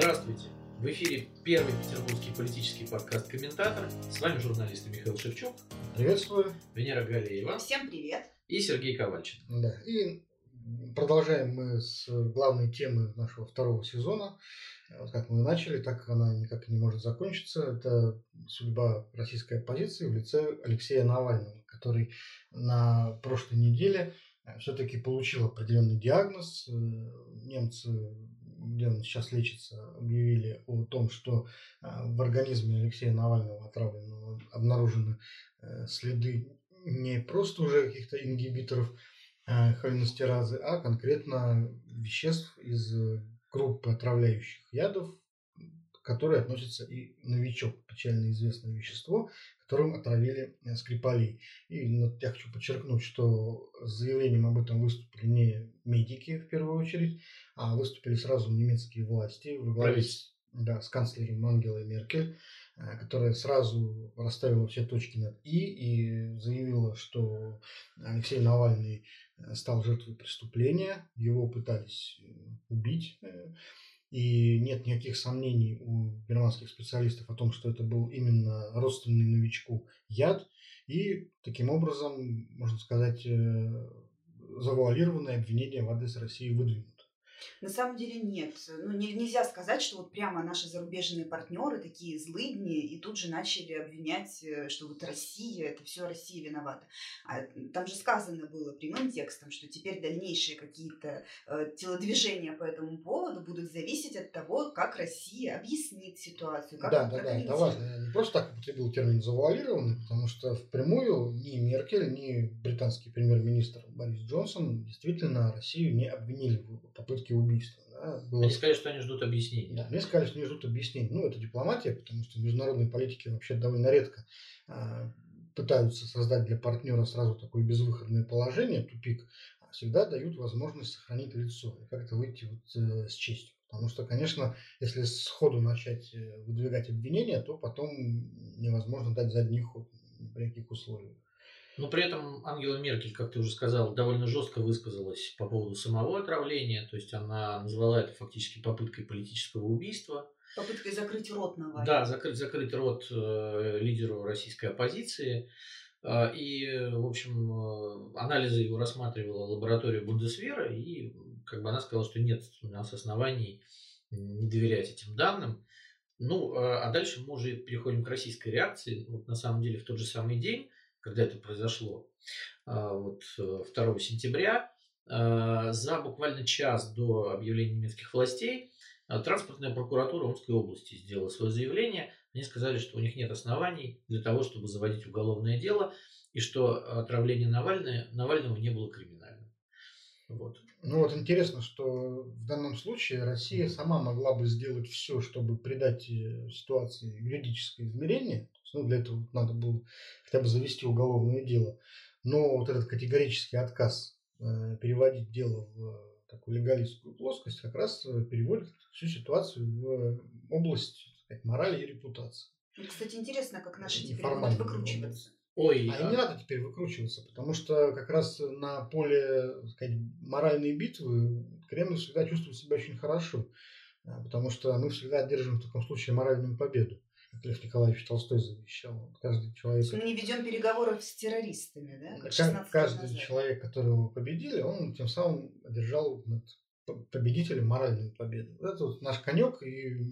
Здравствуйте! В эфире первый петербургский политический подкаст «Комментатор». С вами журналисты Михаил Шевчук. Приветствую. Венера Галеева. Всем привет. И Сергей Ковальчин. Да. И продолжаем мы с главной темы нашего второго сезона. Вот как мы начали, так она никак не может закончиться. Это судьба российской оппозиции в лице Алексея Навального, который на прошлой неделе все-таки получил определенный диагноз. Немцы где он сейчас лечится, объявили о том, что а, в организме Алексея Навального отравленного обнаружены э, следы не просто уже каких-то ингибиторов э, холинестеразы, а конкретно веществ из группы отравляющих ядов, которые относятся и новичок, печально известное вещество, которым отравили э, Скрипалей. И я хочу подчеркнуть, что с заявлением об этом выступили не медики в первую очередь, а выступили сразу немецкие власти во главе с, да, с канцлером Ангелой Меркель, э, которая сразу расставила все точки над «и» и заявила, что Алексей Навальный э, стал жертвой преступления, его пытались убить, и нет никаких сомнений у германских специалистов о том, что это был именно родственный новичку яд. И таким образом, можно сказать, э, завуалированное обвинение в адрес России выдвинуто. На самом деле нет. Ну, не, нельзя сказать, что вот прямо наши зарубежные партнеры такие злыдни и тут же начали обвинять, э, что вот Россия, это все Россия виновата. А там же сказано было прямым текстом, что теперь дальнейшие какие-то э, телодвижения по этому поводу будут зависеть от того, как Россия объяснит ситуацию. Как да, да, да, это важно. Я не просто так употребил термин завуалированный, потому что впрямую ни Меркель, ни британский премьер-министр Борис Джонсон действительно Россию не обвинили в попытке убийства. Да, было... Они сказали, что они ждут объяснений. Да, они сказали, что они ждут объяснений. Ну, это дипломатия, потому что в международной политике вообще довольно редко а, пытаются создать для партнера сразу такое безвыходное положение, тупик, а всегда дают возможность сохранить лицо и как-то выйти вот, э, с честью. Потому что, конечно, если сходу начать э, выдвигать обвинения, то потом невозможно дать задний ход при каких условиях. Но при этом Ангела Меркель, как ты уже сказал, довольно жестко высказалась по поводу самого отравления. То есть она назвала это фактически попыткой политического убийства. Попыткой закрыть рот Навальному. Да, закрыть, закрыть рот э, лидеру российской оппозиции. Э, и, в общем, э, анализы его рассматривала лаборатория Бундесвера, и как бы она сказала, что нет у нас оснований не доверять этим данным. Ну, э, а дальше мы уже переходим к российской реакции. Вот на самом деле в тот же самый день когда это произошло, а, вот 2 э, сентября, а, за буквально час до объявления немецких властей а, транспортная прокуратура Омской области сделала свое заявление. Они сказали, что у них нет оснований для того, чтобы заводить уголовное дело, и что отравление Навального, Навального не было криминальным. Вот. Ну вот интересно, что в данном случае Россия сама могла бы сделать все, чтобы придать э, ситуации юридическое измерение. Ну, для этого надо было хотя бы завести уголовное дело. Но вот этот категорический отказ э, переводить дело в такую легалистскую плоскость как раз э, переводит всю ситуацию в область сказать, морали и репутации. Кстати, интересно, как наши теперь будут выкручиваться. Ой, а им не надо теперь выкручиваться, потому что как раз на поле сказать, моральной битвы Кремль всегда чувствует себя очень хорошо, а, потому что мы всегда одержим в таком случае моральную победу. Как Лев Николаевич Толстой завещал. Каждый человек... Мы не ведем переговоров с террористами, да? Как каждый назад. человек, которого победили, он тем самым одержал над победителем моральную победу. Вот это вот наш конек, и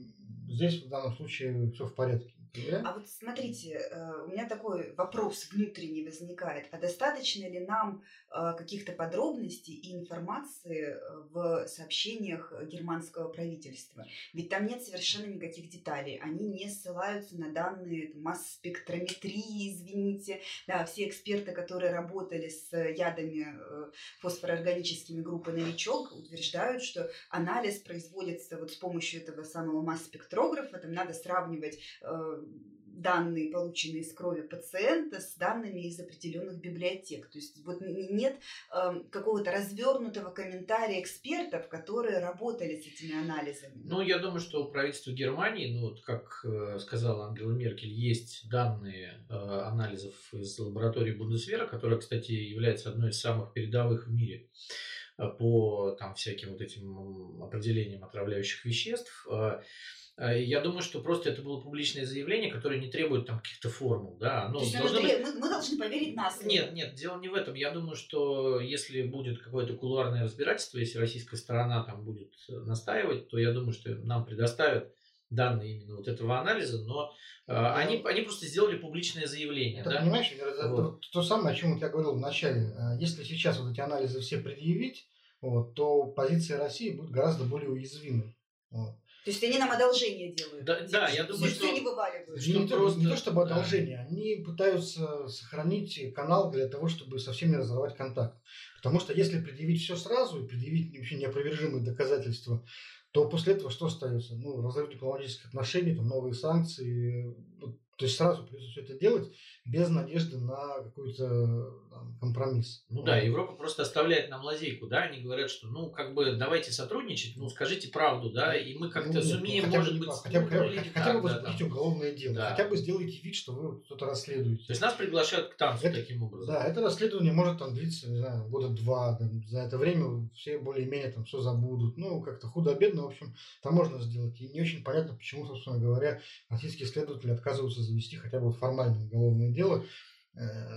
здесь в данном случае все в порядке. А вот смотрите, э, у меня такой вопрос внутренний возникает. А достаточно ли нам э, каких-то подробностей и информации э, в сообщениях германского правительства? Ведь там нет совершенно никаких деталей. Они не ссылаются на данные масс-спектрометрии, извините. Да, все эксперты, которые работали с ядами фосфороорганическими группы «Новичок», утверждают, что анализ производится вот с помощью этого самого масс-спектрографа. Там надо сравнивать данные, полученные из крови пациента, с данными из определенных библиотек. То есть вот нет э, какого-то развернутого комментария экспертов, которые работали с этими анализами. Ну, я думаю, что у правительства Германии, ну, вот как э, сказала Ангела Меркель, есть данные э, анализов из лаборатории Бундесвера, которая, кстати, является одной из самых передовых в мире. по там, всяким вот этим определениям отравляющих веществ. Я думаю, что просто это было публичное заявление, которое не требует там каких-то формул, да. Оно То есть должно быть... мы, мы должны поверить нас. Нет, нет, дело не в этом. Я думаю, что если будет какое-то кулуарное разбирательство, если российская сторона там будет настаивать, то я думаю, что нам предоставят данные именно вот этого анализа, но э, они, они просто сделали публичное заявление. Ты да? понимаешь, это вот. то, то самое, о чем вот я говорил в начале. А, если сейчас вот эти анализы все предъявить, вот, то позиция России будет гораздо более уязвимой. Вот. То есть они нам одолжение делают. Да, да я думаю, что... не вываливают. Что не, просто... не то чтобы одолжение, да. они пытаются сохранить канал для того, чтобы совсем не разорвать контакт. Потому что если предъявить все сразу и предъявить вообще неопровержимые доказательства то после этого что остается? Ну, разрыв дипломатических отношений, там, новые санкции. Ну, то есть сразу придется все это делать без надежды на какой-то компромисс. Ну да, Европа просто оставляет нам лазейку, да, они говорят, что ну как бы давайте сотрудничать, ну скажите правду, да, и мы как-то ну, сумеем, хотя может бы, быть, хотя, бы, хотя, хотя, хотя бы да, уголовное дело, да. хотя бы сделайте вид, что вы что-то расследуете. То есть нас приглашают к танцу это, таким образом. Да, это расследование может там длиться, не знаю, года два, там, за это время все более-менее там все забудут, ну как-то худо-бедно, в общем, там можно сделать. И не очень понятно, почему, собственно говоря, российские следователи отказываются завести хотя бы вот формальное уголовное дело,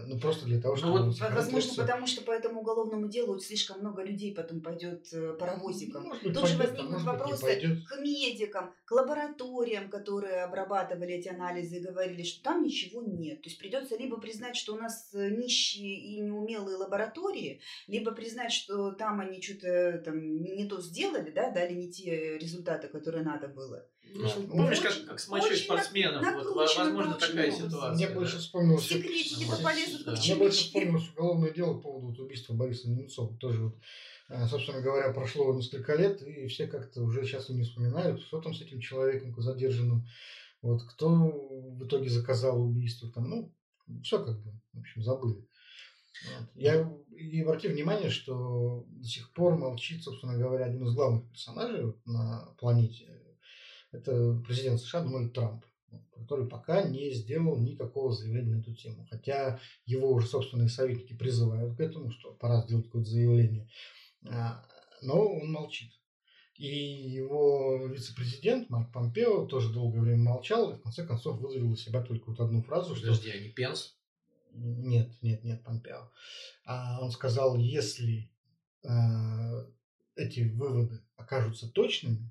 ну, просто для того, ну чтобы... Ну, вот, возможно, потому что по этому уголовному делу слишком много людей потом пойдет э, паровозиком. Может быть, Тут пойдет, же возникнут вопросы к медикам, к лабораториям, которые обрабатывали эти анализы и говорили, что там ничего нет. То есть придется либо признать, что у нас э, нищие и неумелые лаборатории, либо признать, что там они что-то там не то сделали, да, дали не те результаты, которые надо было. Ну, помнишь, как, как с мочой спортсменов? Вот, возможно, такая ситуация. Мне больше вспомнилось... Секретики да. полезут, как Мне больше вспомнилось уголовное дело по поводу вот убийства Бориса Немцова. Тоже вот, э, собственно говоря, прошло несколько лет, и все как-то уже сейчас не вспоминают, что там с этим человеком задержанным, вот, кто в итоге заказал убийство, там, ну, все как бы, в общем, забыли. Вот. Я и обрати внимание, что до сих пор молчит, собственно говоря, один из главных персонажей на планете это президент США Дональд Трамп, который пока не сделал никакого заявления на эту тему. Хотя его уже собственные советники призывают к этому, что пора сделать какое-то заявление. А, но он молчит. И его вице-президент Марк Помпео тоже долгое время молчал и в конце концов выдавил из себя только вот одну фразу. Подожди, что... а не Пенс? Нет, нет, нет, Помпео. А он сказал, если э, эти выводы окажутся точными,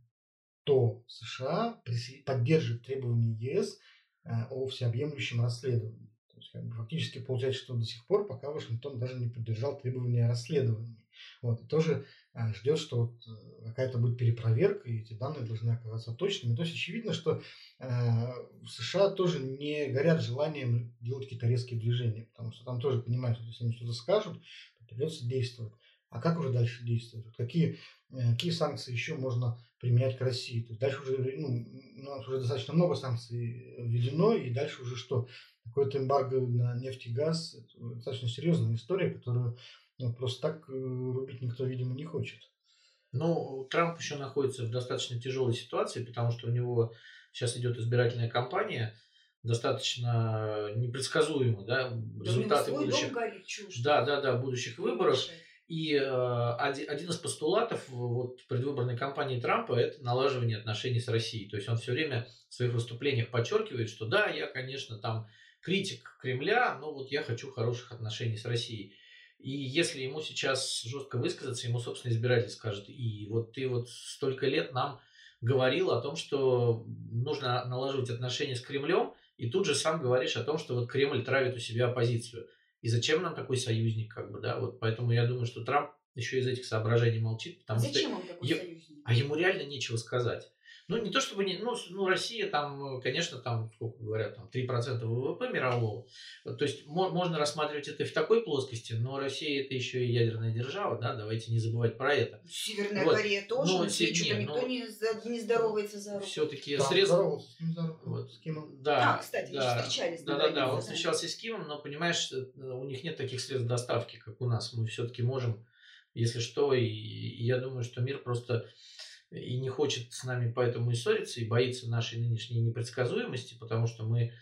то США поддержит требования ЕС э, о всеобъемлющем расследовании. То есть, как бы, фактически получается, что до сих пор пока Вашингтон даже не поддержал требования о расследовании. Вот, и тоже э, ждет, что вот э, какая-то будет перепроверка, и эти данные должны оказаться точными. То есть очевидно, что э, в США тоже не горят желанием делать какие-то резкие движения, потому что там тоже понимают, что если они что-то скажут, то придется действовать. А как уже дальше действовать? Какие, какие санкции еще можно применять к России. То есть дальше уже, ну, у нас уже достаточно много санкций введено, и дальше уже что? Какое-то эмбарго на нефть и газ, это достаточно серьезная история, которую ну, просто так э, рубить никто, видимо, не хочет. Ну, Трамп еще находится в достаточно тяжелой ситуации, потому что у него сейчас идет избирательная кампания, достаточно непредсказуемо, да, результаты будущих, да, да, да, будущих выборов. Больше. И э, один, из постулатов вот, предвыборной кампании Трампа – это налаживание отношений с Россией. То есть он все время в своих выступлениях подчеркивает, что да, я, конечно, там критик Кремля, но вот я хочу хороших отношений с Россией. И если ему сейчас жестко высказаться, ему, собственно, избиратель скажет, и вот ты вот столько лет нам говорил о том, что нужно налаживать отношения с Кремлем, и тут же сам говоришь о том, что вот Кремль травит у себя оппозицию. И зачем нам такой союзник, как бы, да, вот поэтому я думаю, что Трамп еще из этих соображений молчит, потому зачем что... он такой союзник? А ему реально нечего сказать. Ну, не то чтобы не, ну, ну, Россия там, конечно, там, сколько говорят, там 3% ВВП мирового. То есть можно рассматривать это и в такой плоскости, но Россия это еще и ядерная держава, да, давайте не забывать про это. Северная вот. Корея тоже, но, се... что не, никто не, не здоровается за руку. Все-таки да, средства... Вот. С Кимом. Да, а, кстати, да, встречались. Да, да, да, он встречался с Кимом, но, понимаешь, э, у них нет таких средств доставки, как у нас. Мы все-таки можем, если что, и, и я думаю, что мир просто и не хочет с нами поэтому и ссориться, и боится нашей нынешней непредсказуемости, потому что мы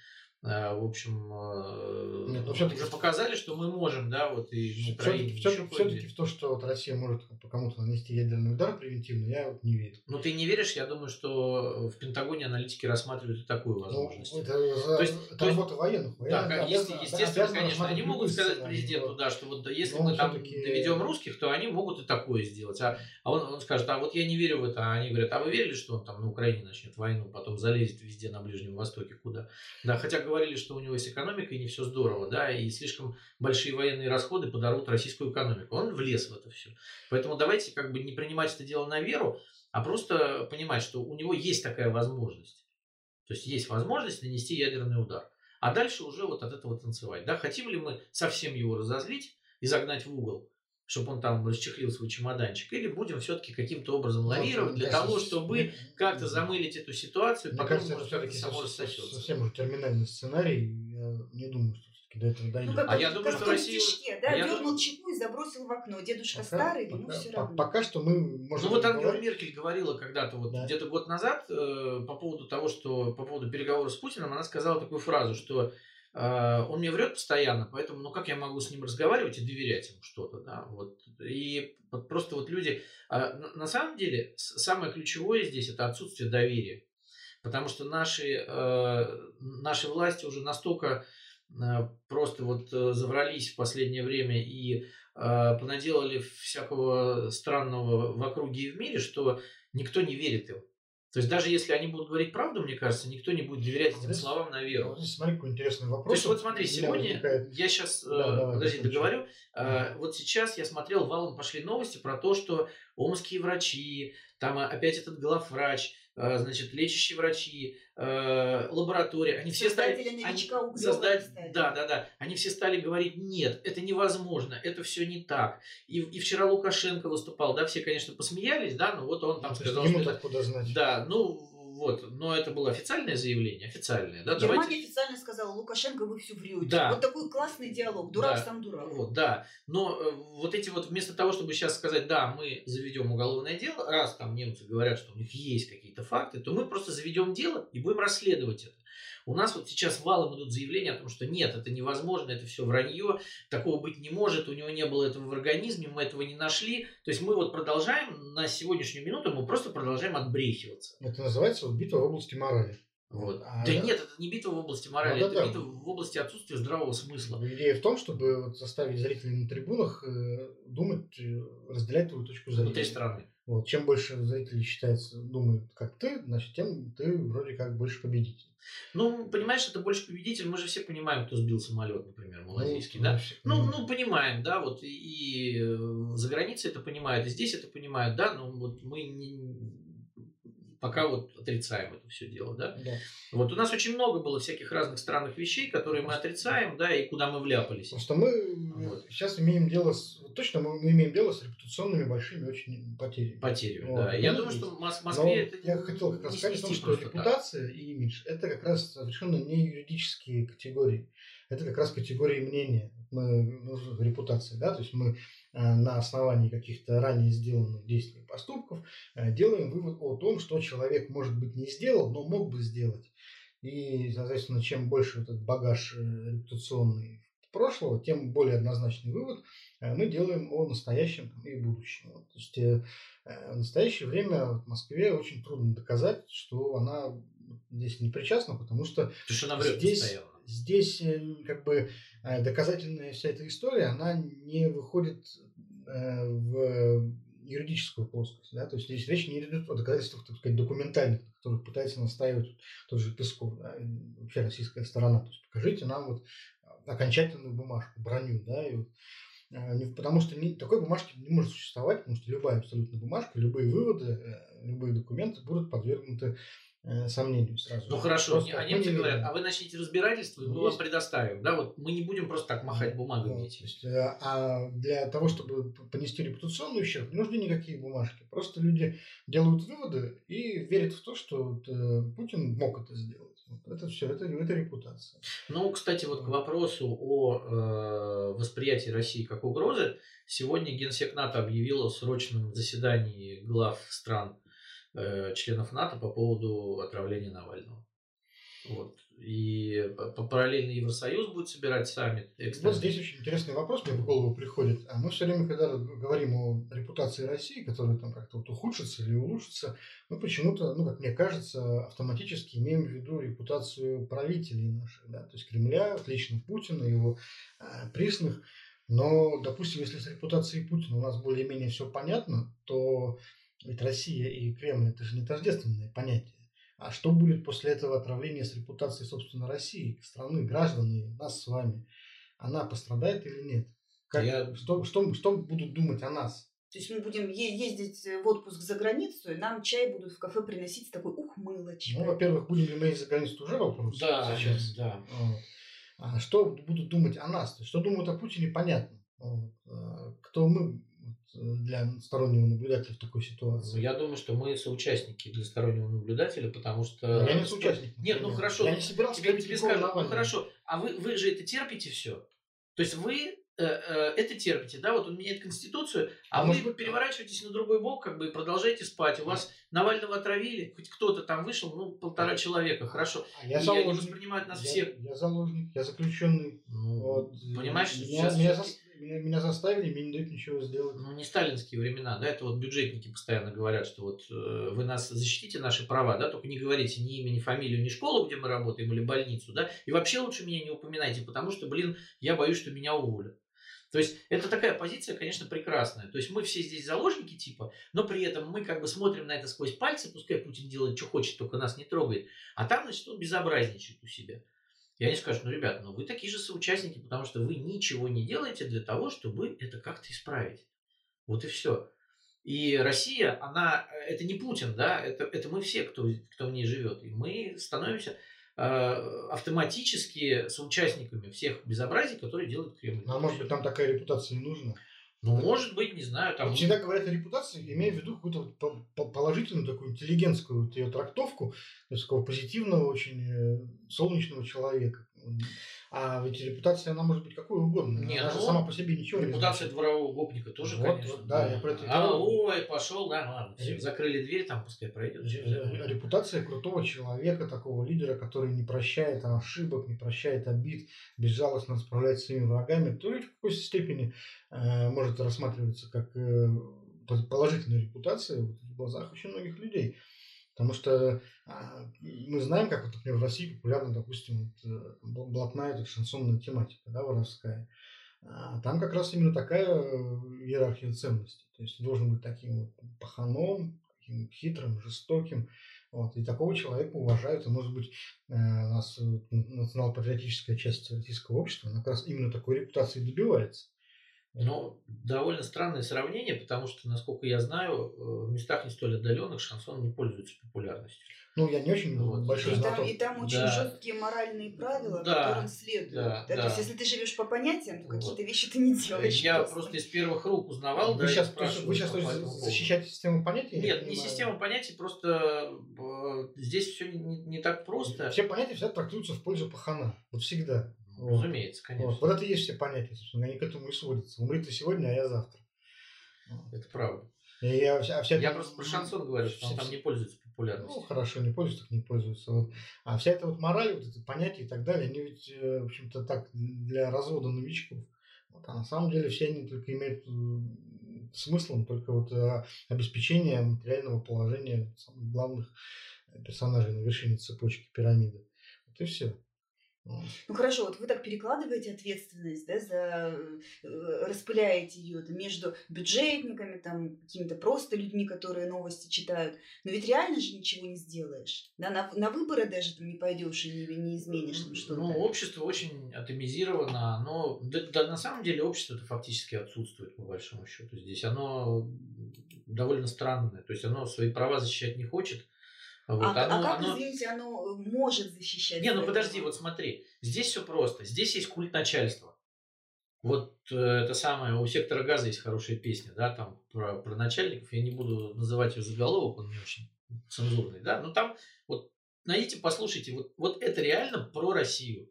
в общем, э, Нет, но уже всё-таки- показали, что мы можем, да, вот и. Все-таки, еще кое-где. в то, что вот Россия может по кому-то нанести ядерный удар превентивно, я вот не верю. Ну, ты не веришь, я думаю, что в Пентагоне аналитики рассматривают и такую Ну, возможность. это, за- То есть- это то есть- работа военных. Да, обязаны- есте- естественно, конечно, они могут сказать президенту, да, что вот да, если мы там доведем русских, то они могут и такое сделать. А, а он, он скажет, а вот я не верю в это. А они говорят, а вы верили, что он там на Украине начнет войну, потом залезет везде на Ближнем Востоке, куда? Да, хотя говорили, что у него с экономикой не все здорово, да, и слишком большие военные расходы подорвут российскую экономику. Он влез в это все. Поэтому давайте как бы не принимать это дело на веру, а просто понимать, что у него есть такая возможность. То есть есть возможность нанести ядерный удар. А дальше уже вот от этого танцевать. Да? Хотим ли мы совсем его разозлить и загнать в угол, чтобы он там расчехлил свой чемоданчик, или будем все-таки каким-то образом Ну, лавировать для того, чтобы как-то замылить эту ситуацию, Мне потом, кажется, может, все-таки само рассосется. совсем уже терминальный сценарий. Я не думаю, что все-таки до этого дойдет. Ну, как, А я думаю, что Россия- стишке, да, а я дернул думаю- чеку и забросил в окно. Дедушка Пока- старый, ему пока- все по- равно. Пока что мы можем... Ну вот Ангела говорить- Меркель говорила когда-то, вот Да. где-то год назад, э, по поводу того, что по поводу переговоров с Путиным, она сказала такую фразу, что он мне врет постоянно, поэтому ну как я могу с ним разговаривать и доверять ему что-то, да, вот. И просто вот люди... а, на, самом деле, самое ключевое здесь это отсутствие доверия. Потому что наши, э, наши власти уже настолько э, просто вот э, заврались в последнее время и э, понаделали всякого странного в округе и в мире, что никто не верит им. То есть даже если они будут говорить правду, мне кажется, никто не будет доверять этим Здесь- словам на веру. Вот здесь смотри, какой интересный вопрос. То есть вот смотри, сегодня возникает. я сейчас, Да, давай, подожди, договорю. Э, Вот сейчас я смотрел, валом пошли новости про то, что омские врачи, там опять этот главврач, э, значит, лечащие врачи, э, лаборатория, они все стали... Они- создать, да, да, да. Они все стали говорить, нет, это невозможно, это все не так. И, и вчера Лукашенко выступал, да, все, конечно, посмеялись, да, но вот он там Ну, сказал, что ему это... откуда знать. Да, ну вот, но это было официальное заявление, официальное, да, Германия давайте- официально сказала, Лукашенко, вы все врете. Да. Вот такой классный диалог. Дурак Да. сам дурак. Вот, да. Но э, вот эти вот, вместо того, чтобы сейчас сказать, да, мы заведем уголовное дело, раз там немцы говорят, что у них есть какие-то факты, то мы просто заведем дело и будем расследовать это. У нас вот сейчас валом идут заявления о том, что нет, это невозможно, это все вранье, такого быть не может, у него не было этого в организме, мы этого не нашли. То есть мы вот продолжаем на сегодняшнюю минуту, мы просто продолжаем отбрехиваться. Это называется вот битва в области морали. Вот. А, да да. нет, это не битва в области морали, Ну, это да-да. битва в области отсутствия здравого смысла. Идея в том, чтобы вот заставить зрителей на трибунах э, думать, э, разделять твою точку зрения. Внутри страны. Вот. Чем больше зрителей считается, думают, как ты, значит, тем ты вроде как больше победитель. Ну, понимаешь, это больше победитель. Мы же все понимаем, кто сбил самолет, например, малазийский, да? все Ну, ну, понимаем, да, вот и, и, э, за границей это понимают, и здесь это понимают, да, но вот мы не- пока вот отрицаем это все дело, да. Да. Вот у нас очень много было всяких разных странных вещей, которые мы отрицаем, да, и куда мы вляпались. Просто мы Вот. сейчас имеем дело с... вот Точно мы, мы имеем дело с репутационными большими очень потерями. Потерю, Вот. да. Я Ну, думаю, есть. что в Мос- Но Москве это я хотел как раз сказать о том, что просто так. репутация и имидж – это как раз совершенно не юридические категории. Это как раз категории мнения. Мы, ну, репутация, да, то есть мы э, на основании каких-то ранее сделанных действий и поступков э, делаем вывод о том, что человек, может быть, не сделал, но мог бы сделать. И, соответственно, чем больше этот багаж э, репутационный прошлого, тем более однозначный вывод мы делаем о настоящем и будущем. То есть в настоящее время в Москве очень трудно доказать, что она здесь не причастна, потому что что она здесь, постоянно. Здесь э, как бы э, доказательная вся эта история, она не выходит э, в юридическую плоскость. Да? То есть здесь речь не идет о доказательствах, так сказать, документальных, на которых пытается настаивать тот же Песков, да, вообще российская сторона. То есть покажите нам вот окончательную бумажку, броню, да, и вот, э, не- потому что ни- такой бумажки не может существовать, потому что любая абсолютно бумажка, любые выводы, любые документы будут подвергнуты сомнению сразу. Ну хорошо, Просто а немцы не говорят, а вы начните разбирательство, и мы вам предоставим. Да, вот мы не будем просто так махать бумагами Да, то есть, э, а для того, чтобы понести репутационный ущерб, не нужны никакие бумажки. Просто люди делают выводы и верят в то, что вот, э, Путин мог это сделать. Вот это все, это, это репутация. Ну, кстати, вот к вопросу о э, восприятии России как угрозы. Сегодня Генсек НАТО объявил о срочном заседании глав стран, э, членов НАТО по поводу отравления Навального. Вот. И параллельно Евросоюз будет собирать саммит. Вот здесь очень интересный вопрос мне в голову приходит. А мы все время, когда говорим о репутации России, которая там как-то вот ухудшится или улучшится, мы почему-то, ну, как мне кажется, автоматически имеем в виду репутацию правителей наших, да, то есть Кремля, лично Путина, его э, присных. Но, допустим, если с репутацией Путина у нас более-менее все понятно, то ведь Россия и Кремль – это же не тождественные понятия. А что будет после этого отравления с репутацией, собственно, России, страны, граждан, нас с вами? Она пострадает или нет? Как, Я... что, что, что будут думать о нас? То есть мы будем ездить в отпуск за границу, и нам чай будут в кафе приносить с такой ухмылочкой. Ну, во-первых, будем ли мы ездить за границу, уже вопрос. Да, сейчас. Да. Вот. А что будут думать о нас? То есть, что думают о Путине, понятно. Вот. А кто мы для стороннего наблюдателя в такой ситуации? Ну, я думаю, что мы соучастники для стороннего наблюдатель, потому что... Я не соучастник. Нет, ну хорошо. Я не собирался тебе, тебе скажу, ну хорошо, а вы, вы же это терпите все? То есть вы э, э, это терпите, да, вот он меняет конституцию, а, а вы быть... переворачиваетесь на другой бок, как бы и продолжаете спать. У вас Навального отравили, хоть кто-то там вышел, ну, полтора человека, хорошо. А я, заложник. они воспринимают нас я, всех. Я заложник, я заключенный. Ну, вот. Понимаешь, меня, сейчас... меня, меня, меня заставили, мне не дают ничего сделать. Ну, не сталинские времена, да, это вот бюджетники постоянно говорят, что вот э, вы нас защитите наши права, да, только не говорите ни имя, ни фамилию, ни школу, где мы работаем, или больницу, да, и вообще лучше меня не упоминайте, потому что, блин, я боюсь, что меня уволят. То есть это такая позиция, конечно, прекрасная. То есть мы все здесь заложники типа, но при этом мы как бы смотрим на это сквозь пальцы, пускай Путин делает, что хочет, только нас не трогает. А там, значит, он безобразничает у себя. И они скажут, ну, ребята, ну вы такие же соучастники, потому что вы ничего не делаете для того, чтобы это как-то исправить. Вот и все. И Россия, она, это не Путин, да, это, это мы все, кто, кто в ней живет. И мы становимся э, автоматически соучастниками всех безобразий, которые делает Кремль. Ну, а может быть, там такая репутация не нужна? Ну, может быть, не знаю. Там... всегда говорят о репутации, имея в виду какую-то вот положительную такую интеллигентскую вот ее трактовку, то есть такого позитивного, очень э, солнечного человека. А ведь репутация, она может быть какой угодно. Не, она ну, сама по себе ничего не Репутация дворового гопника тоже, вот, конечно. Вот, да, я про это а, Ой, пошел, да, ладно, все, закрыли дверь, там пускай пройдет. Репутация крутого человека, такого лидера, который не прощает ошибок, не прощает обид, безжалостно справляется с своими врагами, то и в какой степени э, может рассматриваться как э, положительная репутация в глазах очень многих людей. Потому что а, мы знаем, как, вот, например, в России популярна, допустим, вот, э, блатная шансонная тематика, да, воровская. А там как раз именно такая э, иерархия ценностей. То есть должен быть таким вот паханом, таким хитрым, жестоким. Вот. И такого человека уважают. И, может быть, э, у нас национал-патриотическая часть российского общества, она как раз именно такой репутации добивается. Ну, довольно странное сравнение, потому что, насколько я знаю, э, в местах не столь отдаленных шансон не пользуется популярностью. Ну, я не очень вот. большой и знаток. Там, и там очень да. жесткие моральные правила, да. которым следуют. Да, да. Да? То есть, если ты живешь по понятиям, то вот. какие-то вещи ты не делаешь. Я просто, просто из первых рук узнавал. Вы, да, сейчас, вы сейчас то защищаете систему понятий? Нет, не систему понятий, просто э, здесь все не, не так просто. Все понятия всегда трактуются в пользу пахана. Вот всегда. Вот. Разумеется, конечно. Вот. вот это и есть все понятия, собственно, они к этому и сводятся. Умри ты сегодня, а я завтра. Это правда. И я, а вся, я просто про шансон говорю, что он там не пользуется популярностью. Ну, хорошо, не пользуется, так не пользуется. Вот. А вся эта вот мораль, вот это понятие и так далее, они ведь, э, в общем-то, так для развода новичков. Вот. А на самом деле все они только имеют э, смыслом только вот э, обеспечение материального положения самых главных персонажей на вершине цепочки пирамиды. Вот и все. Ну хорошо, вот вы так перекладываете ответственность, да, за э, распыляете ее между бюджетниками, там, какими-то просто людьми, которые новости читают. Но ведь реально же ничего не сделаешь. Да, на, на выборы даже там не пойдешь и не, не изменишь там что-то. Ну, общество очень атомизировано, но да, да, на самом деле общество это фактически отсутствует, по большому счету. Здесь оно довольно странное. То есть оно свои права защищать не хочет вот, а, оно, а как, оно... извините, оно э, может защищать? Не, ну подожди, вот смотри, здесь все просто. Здесь есть культ начальства. Вот э, это самое, у сектора газа есть хорошая песня, да, там про, про начальников. Я не буду называть ее заголовок, он не очень цензурный, да. Но там вот найдите, послушайте, вот, вот это реально про Россию.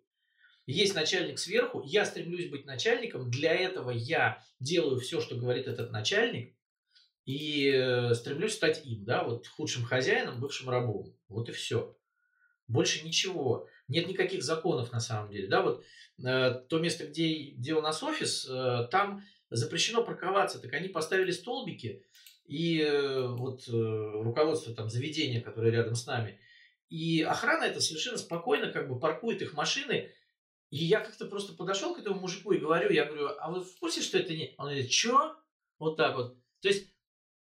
Есть начальник сверху, я стремлюсь быть начальником, для этого я делаю все, что говорит этот начальник, и э, стремлюсь стать им, да, вот худшим хозяином, бывшим рабом. Вот и все. Больше ничего. нет никаких законов на самом деле. Да, вот э, то место, где, где у нас офис, э, там запрещено парковаться, так они поставили столбики, и э, вот э, руководство там заведения, которое рядом с нами, и охрана это совершенно спокойно как бы паркует их машины, и я как-то просто подошел к этому мужику и говорю, я говорю, а вы в курсе, что это не... Он говорит, что? Вот так вот. То есть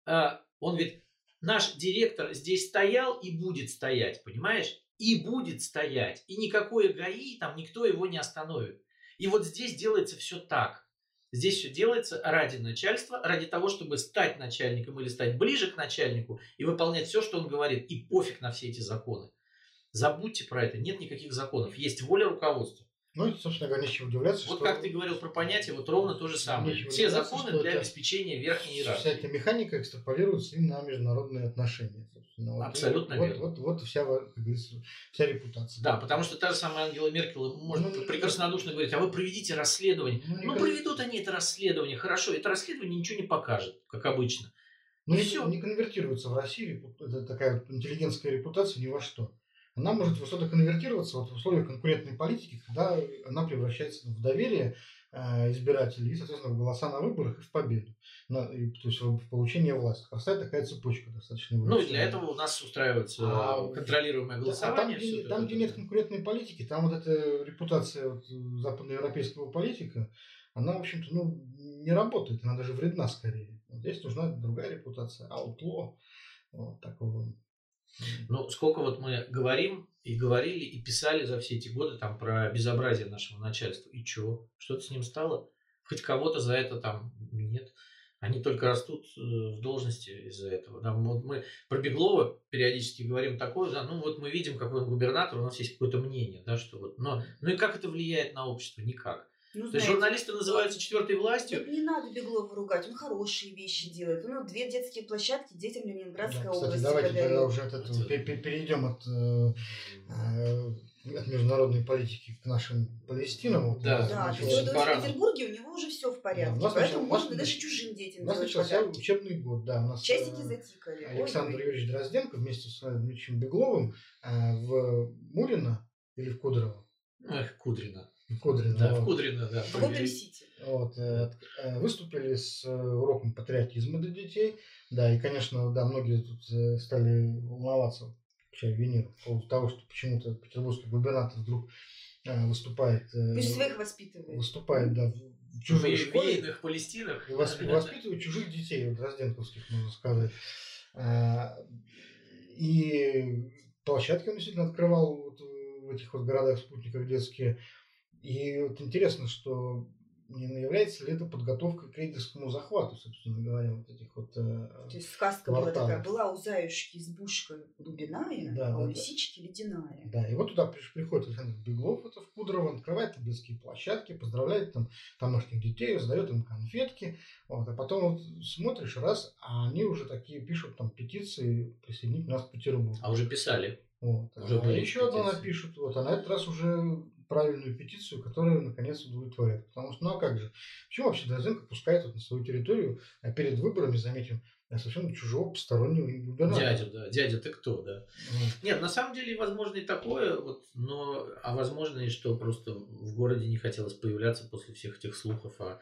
он говорит, наш директор здесь стоял и будет стоять, понимаешь? И будет стоять. И никакое ГАИ, там никто его не остановит. И вот здесь делается все так. Здесь все делается ради начальства, ради того, чтобы стать начальником или стать ближе к начальнику и выполнять все, что он говорит. И пофиг на все эти законы. Забудьте про это. Нет никаких законов. Есть воля руководства. Ну, и, собственно говоря, нечего удивляться. Вот что... как ты говорил про понятие, вот ровно то же самое. Нечего Все законы для обеспечения верхней иерархии. Вся эта механика экстраполируется и на международные отношения. Вот, Абсолютно вот, верно. Вот, вот, вот вся, как вся репутация. Да, потому что та же самая Ангела Меркель может ну, прекраснодушно говорить, а вы проведите расследование. Ну, ну проведут они это расследование, хорошо, это расследование ничего не покажет, как обычно. Ну, не, все. не конвертируется в России, это такая интеллигентская репутация ни во что она может что-то конвертироваться вот в условиях конкурентной политики, когда она превращается в доверие э, избирателей и, соответственно, в голоса на выборах и в победу, на, и, то есть в получение власти. Простая такая цепочка достаточно. Ну и для этого у нас устраивается а, контролируемое голосование. А там, где, там, где нет конкурентной политики, там вот эта репутация вот, западноевропейского политика, она, в общем-то, ну, не работает, она даже вредна скорее. Здесь нужна другая репутация, аутло, вот такого ну, сколько вот мы говорим и говорили, и писали за все эти годы там про безобразие нашего начальства. И чего? Что-то с ним стало? Хоть кого-то за это там нет. Они только растут э, в должности из-за этого. Да, вот мы про Беглова периодически говорим такое, да, ну вот мы видим, какой он губернатор, у нас есть какое-то мнение, да, что вот, но, ну и как это влияет на общество? Никак. Ну, То есть журналисты называются четвертой властью. Не надо Беглова ругать, он хорошие вещи делает. Ну, две детские площадки детям Ленинградской да, кстати, области. Давайте подарил. тогда уже от этого перейдем от, э, э, от международной политики к нашим Палестинам. Да, да. То есть, в Петербурге у него уже все в порядке. Да, поэтому можно нас, даже чужим детям У нас начался подарки. учебный год, да. У нас, Часики э, затикали. Александр Ой, Юрьевич Дрозденко вместе с Дмитрием Бегловым в Мурино или в Кудрово. Эх, Кудрина. Кудрина. Да, в Кудрино, да. В Готэм Сити. Вот, э, э, выступили с э, уроком патриотизма для детей. Да, и, конечно, да, многие тут стали волноваться, чай винир, по поводу того, что почему-то петербургский губернатор вдруг выступает... Пусть своих воспитывает. Выступает, да, в чужих. В Палестинах. И воспитывает чужих детей, вот, разденковских, можно сказать. А, и площадки он действительно открывал вот в этих вот городах-спутниках детские. И вот интересно, что не является ли это подготовкой к рейдерскому захвату, собственно говоря, вот этих вот э, То есть сказка кварталов. была такая, была у Заюшки избушка глубиная, да, а да, у лисички да. ледяная. Да, и вот туда приходит Александр Беглов, это в Кудрово, открывает детские площадки, поздравляет там домашних детей, раздает им конфетки, вот, а потом вот смотришь раз, а они уже такие пишут там петиции присоединить нас к Петербургу. А уже писали. Вот. Уже а еще одну напишут, вот, а на этот раз уже правильную петицию, которая наконец удовлетворяет. Потому что, ну а как же? Почему вообще Дрозденко пускает вот на свою территорию а перед выборами, заметим, совершенно чужого постороннего губернатора? Дядя, да. Дядя, ты кто, да? Mm. Нет, на самом деле, возможно и такое, вот, но, а возможно и что просто в городе не хотелось появляться после всех этих слухов о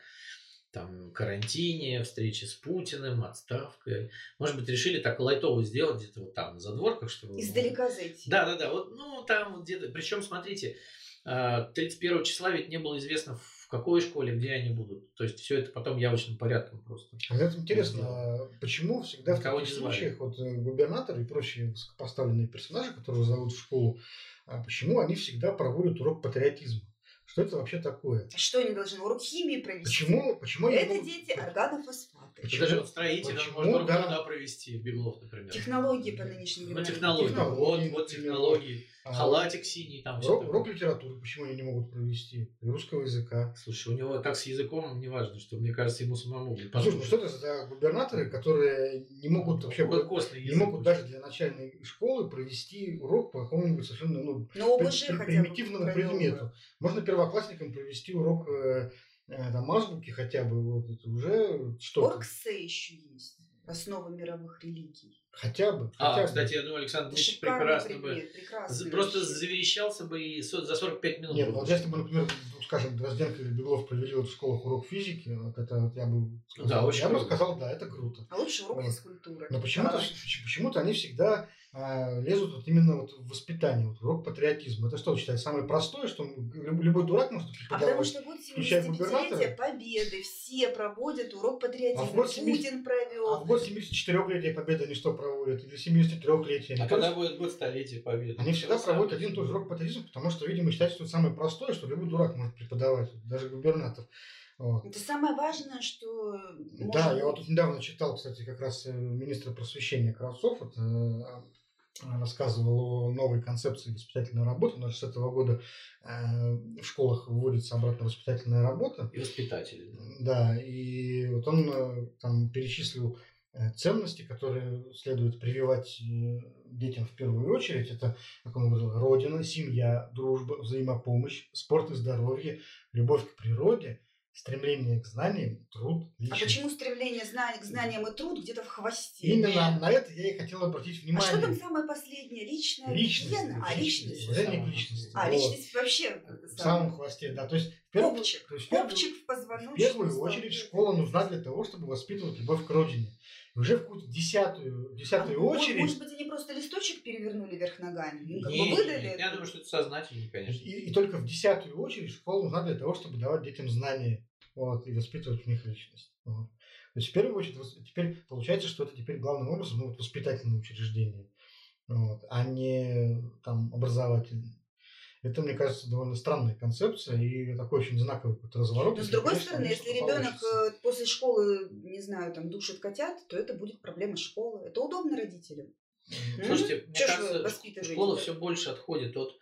там карантине, встрече с Путиным, отставкой. Может быть, решили так лайтово сделать где-то вот там на задворках, чтобы... Издалека зайти. Да, да, да. Вот, ну, там вот где-то... Причем, смотрите, 31 а, числа ведь не было известно, в какой школе, где они будут. То есть все это потом явочным порядком просто. А это интересно, а почему всегда в таких случаях вот э, губернатор и прочие высокопоставленные персонажи, которые зовут в школу, а почему они всегда проводят урок патриотизма? Что это вообще такое? Что они должны урок химии провести? Почему? Почему это могут... дети органофосфаты. Почему? Даже вот строитель Почему? может урок да. провести, Беглов, например. Технологии по нынешним временам. Ну, технологии. технологии. Вот, вот технологии. А, Халатик синий там. Урок, урок литературы, почему они не могут провести? И русского языка. Слушай, у него так с языком не важно, что мне кажется, ему самому. Послушай, ну что это за губернаторы, которые не могут вообще, не могут даже для начальной школы провести урок по какому-нибудь совершенно ну, ну при, при, примитивному предмету. Можно первоклассникам провести урок э, э, там, азбуки хотя бы, вот это уже что-то. Орксе еще есть, основы мировых религий. Хотя бы. А, хотя бы. кстати, я думаю, Александр Дмитриевич прекрасно бы прекрасный просто вообще. заверещался бы и за 45 минут. Нет, бы вот если бы, например, скажем, Дрозденко или Беглов провели вот в школах урок физики, вот это вот я бы сказал, Да, очень я бы круто. сказал, да, это круто. А лучше урок Вот. физкультуры. Но почему-то, Давай. почему-то они всегда а, лезут вот именно вот в воспитание, вот урок патриотизма. Это что, считать самое простое, что люб- любой дурак может А преподавать? потому что 75-летия губернатора? Победы, все проводят урок патриотизма. А в год 70 Путин провел. А в год 74-летия Победы они что проводят? Или 73-летия? А когда будет год столетия победы? они всегда проводят один и тот же урок патриотизма, потому что, видимо, считают, что это самое простое, что любой дурак может преподавать, даже губернатор. Вот. Это самое важное, что может Да, я вот тут недавно читал, кстати, как раз э, министр просвещения Кравцов вот, э, рассказывал о новой концепции воспитательной работы. У нас с этого года э, в школах вводится обратно воспитательная работа. И воспитатели. да. И вот он э, там перечислил э, ценности, которые следует прививать детям в первую очередь. Это, как он говорил, родина, семья, дружба, взаимопомощь, спорт и здоровье, любовь к природе, стремление к знаниям, труд, А личность. почему стремление зна- к знаниям и труд где-то в хвосте? Именно на это я и хотел обратить А внимание. что там самое последнее? Личная Личность. гигиена? А, личность. Уважение к личности. А, личность вообще это В самом хвосте, да. То есть, в первую, Копчик. то есть в Копчик в в позвоночном. первую очередь школа нужна для того, чтобы воспитывать любовь к родине. Уже в какую-то десятую, А, десятую может- очередь Может быть, они просто листочек перевернули вверх ногами? Ну, как Не, бы выдали. не, Я думаю, что это сознательно, конечно. И, и только в десятую очередь школа нужна для того, чтобы давать детям знания вот, и воспитывать в них личность. Вот. То есть в первую очередь теперь получается, что это теперь главным образом ну, вот, воспитательное учреждение, вот, а не там образовательное. Это, мне кажется, довольно странная концепция и такой очень знаковый какой-то разворот. Но с другой конечно, стороны, если ребенок получится. э, после школы, не знаю, там душит котят, то это будет проблема школы. Это удобно родителям. Слушайте, мне ж вы кажется, школа все больше отходит от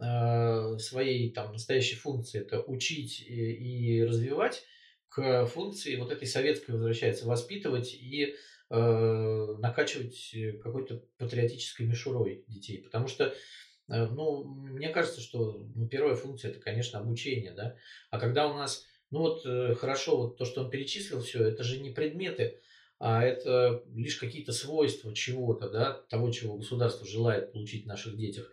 э, своей там настоящей функции, это учить и, и развивать, к функции вот этой советской возвращается, воспитывать и э, накачивать какой-то патриотической мишурой детей. Потому что, э, ну, мне кажется, что ну, первая функция это, конечно, обучение, да. А когда у нас, ну вот э, хорошо, вот то, что он перечислил, все, это же не предметы, а это лишь какие-то свойства чего-то, да, того, чего государство желает получить в наших детях.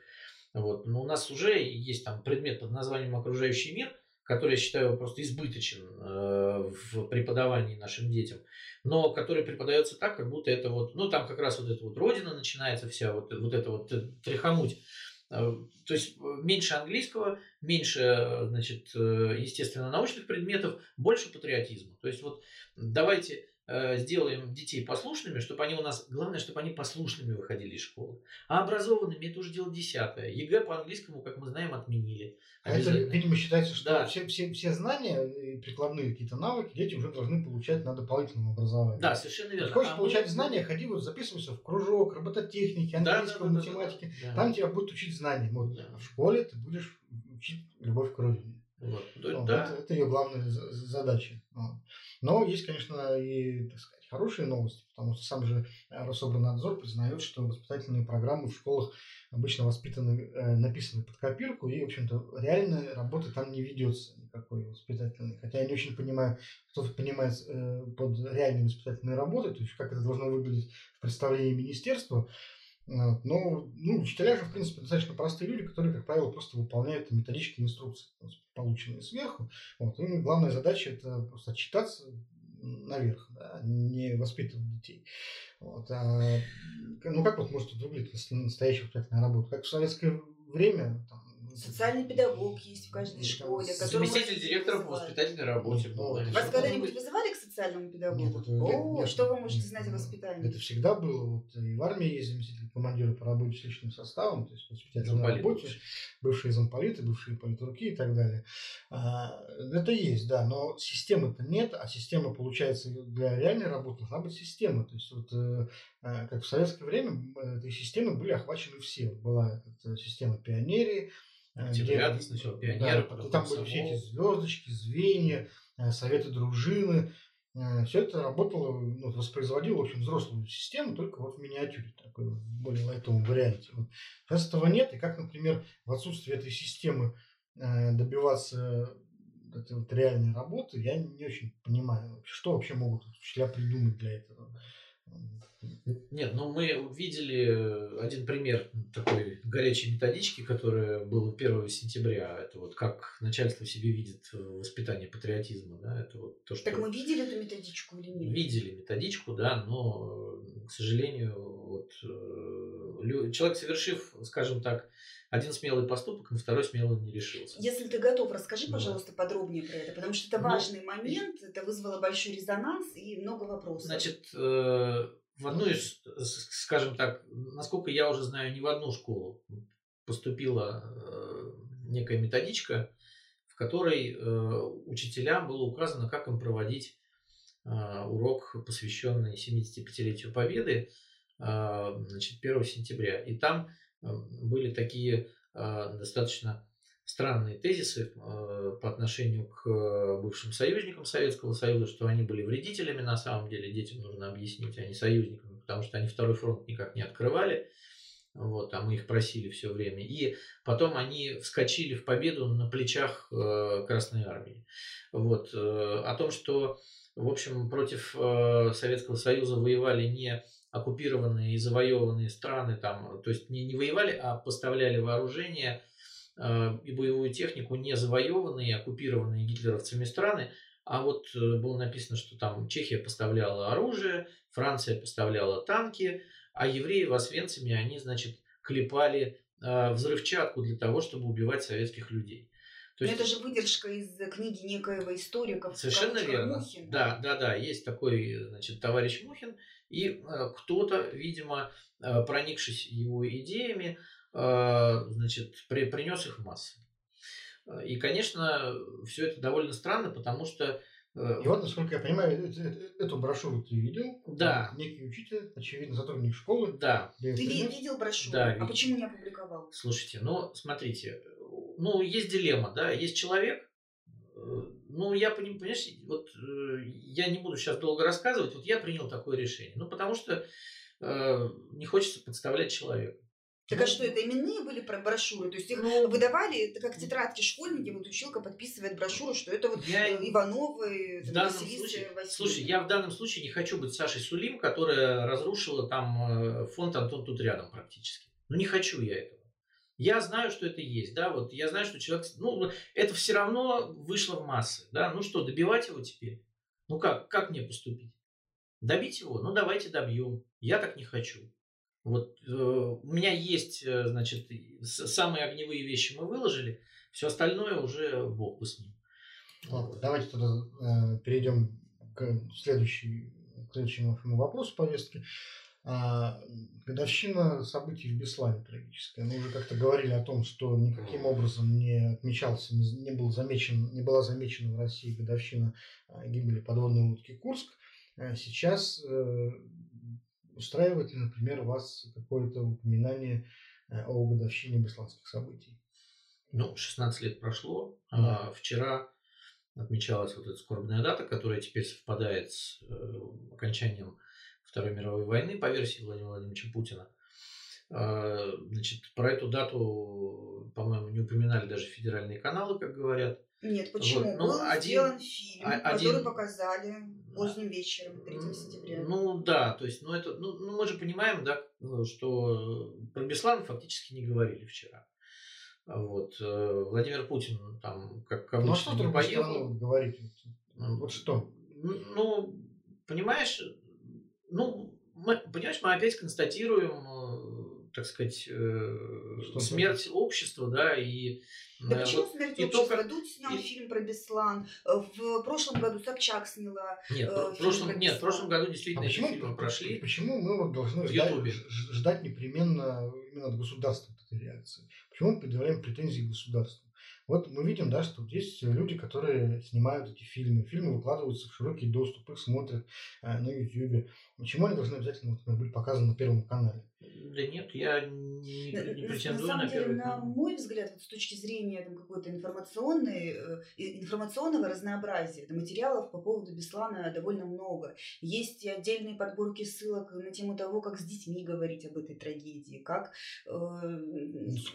Вот. Но у нас уже есть там предмет под названием окружающий мир, который я считаю просто избыточен э, в преподавании нашим детям, но который преподается так, как будто это вот, ну там как раз вот эта вот родина начинается вся, вот, вот это вот э, тряхануть. Э, То есть э, меньше английского, меньше, э, значит, естественно, научных предметов, больше патриотизма. То есть вот давайте сделаем детей послушными, чтобы они у нас, главное, чтобы они послушными выходили из школы. А образованными это уже дело десятое. ЕГЭ по английскому, как мы знаем, отменили. А это, видимо, считается, что Да. все, все, все знания и прикладные какие-то навыки дети уже должны получать на дополнительном образовании. Да, совершенно верно. Хочешь А мы- получать знания, ходи вот записывайся в кружок робототехники, Да, да, английского, да, да, математики. да, да. Там тебя будут учить знаниям. Вот. Да. А в школе ты будешь учить любовь к родине. Вот. Вот, да. Это, это ее главная за- задача. Вот. Но есть, конечно, и, так сказать, хорошие новости, потому что сам же э, Рособорнадзор признает, что воспитательные программы в школах обычно воспитаны, э, написаны под копирку, и, в общем-то, реальной работы там не ведется никакой воспитательной. Хотя я не очень понимаю, кто понимает э, под реальной воспитательной работой, то есть как это должно выглядеть в представлении министерства. Но ну, учителя же, в принципе, достаточно простые люди, которые, как правило, просто выполняют методические инструкции, полученные сверху. Вот. И главная задача это просто отчитаться наверх, да, не воспитывать детей. Вот. А, ну, как вот может выглядеть настоящая воспитательная работа? Как в советское время, там, Социальный педагог есть в каждой Ну, школе. Заместитель директора по воспитательной работе. Ну. Вас когда-нибудь вызывали к социальному педагогу? Нет, это- О, нет, что вы можете нет, знать о воспитании? Это всегда было. Вот и в армии есть заместитель командира по работе с личным составом, то есть по воспитательной Замполит работе, бывшие замполиты, бывшие политруки и так далее. А, Это есть, да, но системы-то нет, а система, получается, для реальной работы должна быть система. То есть вот э, как в советское время этой системы были охвачены все. Была система пионерии, э, Октябрята сначала, пионеры, потом там были все эти звездочки, звенья, э, советы дружины. Все это работало, ну, воспроизводило, в общем, взрослую систему, только вот в миниатюре, такой, в более лайтовом варианте. Вот. Сейчас этого нет, и как, например, в отсутствии этой системы добиваться этой вот реальной работы, я не очень понимаю, что вообще могут учителя придумать для этого. Нет, ну мы видели один пример такой горячей методички, которая была 1 сентября. Это вот как начальство себе видит воспитание патриотизма. Да? Это вот то, что... Так мы видели эту методичку или нет? Видели методичку, да, но, к сожалению, вот, э, человек, совершив, скажем так, один смелый поступок, на второй смелый не решился. Если ты готов, расскажи, пожалуйста, да. подробнее про это, потому что это ну, важный момент, это вызвало большой резонанс и много вопросов. Значит, э, в одну из, скажем так, насколько я уже знаю, не в одну школу поступила э, некая методичка, в которой э, учителям было указано, как им проводить урок, посвященный 75-летию Победы, значит, 1 сентября. И там были такие достаточно странные тезисы по отношению к бывшим союзникам Советского Союза, что они были вредителями на самом деле, детям нужно объяснить, а не союзниками, потому что они второй фронт никак не открывали. Вот, а мы их просили все время. И потом они вскочили в победу на плечах Красной Армии. Вот, э, о том, что, в общем, против Советского Союза воевали не оккупированные и завоеванные страны, там, то есть не, не воевали, а поставляли вооружение э, и боевую технику не завоеванные, оккупированные гитлеровцами страны, а вот э, было написано, что там Чехия поставляла оружие, Франция поставляла танки, а евреи в Освенциме, они, значит, клепали э, взрывчатку для того, чтобы убивать советских людей. То есть, это же выдержка из книги некоего историка. Совершенно верно. Мухин. Да, да, да. Есть такой, значит, товарищ Мухин, и э, кто-то, видимо, э, проникшись его идеями, э, значит, при, принес их в массы. И, конечно, все это довольно странно, потому что Э, и вот, насколько я понимаю, эту брошюру ты видел? Да. Некий учитель, очевидно, сотрудник школы. Да. Ты видел брошюру? Да. А почему не опубликовал? Слушайте, ну, смотрите, ну, есть дилемма, да, есть человек, ну, я понимаешь, вот э, я не буду сейчас долго рассказывать, вот я принял такое решение. Ну, потому что э, не хочется подставлять человека. Так а что, это именные были брошюры? То есть их ну, выдавали, это как тетрадки школьники, вот училка подписывает брошюру, что это вот я, э, Ивановы, в данном случае, Слушай, я в данном случае не хочу быть Сашей Сулим, которая разрушила там э, фонд Антон тут рядом практически. Ну не хочу я этого. Я знаю, что это есть, да, вот я знаю, что человек, ну, это все равно вышло в массы, да, ну что, добивать его теперь? Ну как, как мне поступить? Добить его? Ну давайте добьем. Я так не хочу. Вот э, у меня есть, э, значит, самые огневые вещи мы выложили, все остальное уже бог бы с ним. Давайте тогда э, перейдем к, следующей, к следующему вопросу повестки. А, годовщина событий в Беслане трагическая. Мы уже как-то говорили о том, что никаким образом не отмечался, не, был замечен, не была замечена в России годовщина а, гибели подводной лодки Курск. А сейчас э, Устраивает ли, например, вас какое-то упоминание э, о годовщине бесланских событий? Ну, 16 лет прошло. Да. А вчера отмечалась вот эта скорбная дата, которая теперь совпадает с э, окончанием Второй мировой войны по версии Владимира Владимировича Путина. А, значит, про эту дату, по-моему, не упоминали даже федеральные каналы, как говорят. Нет, почему? Вот. Ну, Был один, сделан фильм, один, который показали поздним вечером, 3 сентября. Ну да, то есть, ну это, ну, ну мы же понимаем, да, что про Беслан фактически не говорили вчера. Вот. Э, Владимир Путин там, как обычно, ну, а что не поехал. говорить? Вот что? Ну, понимаешь, ну, мы, понимаешь, мы опять констатируем так сказать, э, Что смерть это? общества, да, и... Да э, почему вот, смерть и общества? Только... Дудь снял и... фильм про Беслан, э, в прошлом году Собчак сняла Нет, э, в, прошлом, нет в прошлом году действительно а почему, фильмы прошли. Почему мы вот должны ждать, ждать непременно именно от государства этой реакции? Почему мы предъявляем претензии к государству? Вот мы видим, да, что есть люди, которые снимают эти фильмы. Фильмы выкладываются в широкий доступ, их смотрят э, на YouTube. Почему они должны обязательно например, быть показаны на Первом канале? Да нет, я не, не претендую на, на деле, на мой взгляд, вот с точки зрения там, какой-то информационной, э, информационного разнообразия, материалов по поводу Беслана довольно много. Есть и отдельные подборки ссылок на тему того, как с детьми говорить об этой трагедии, как, э,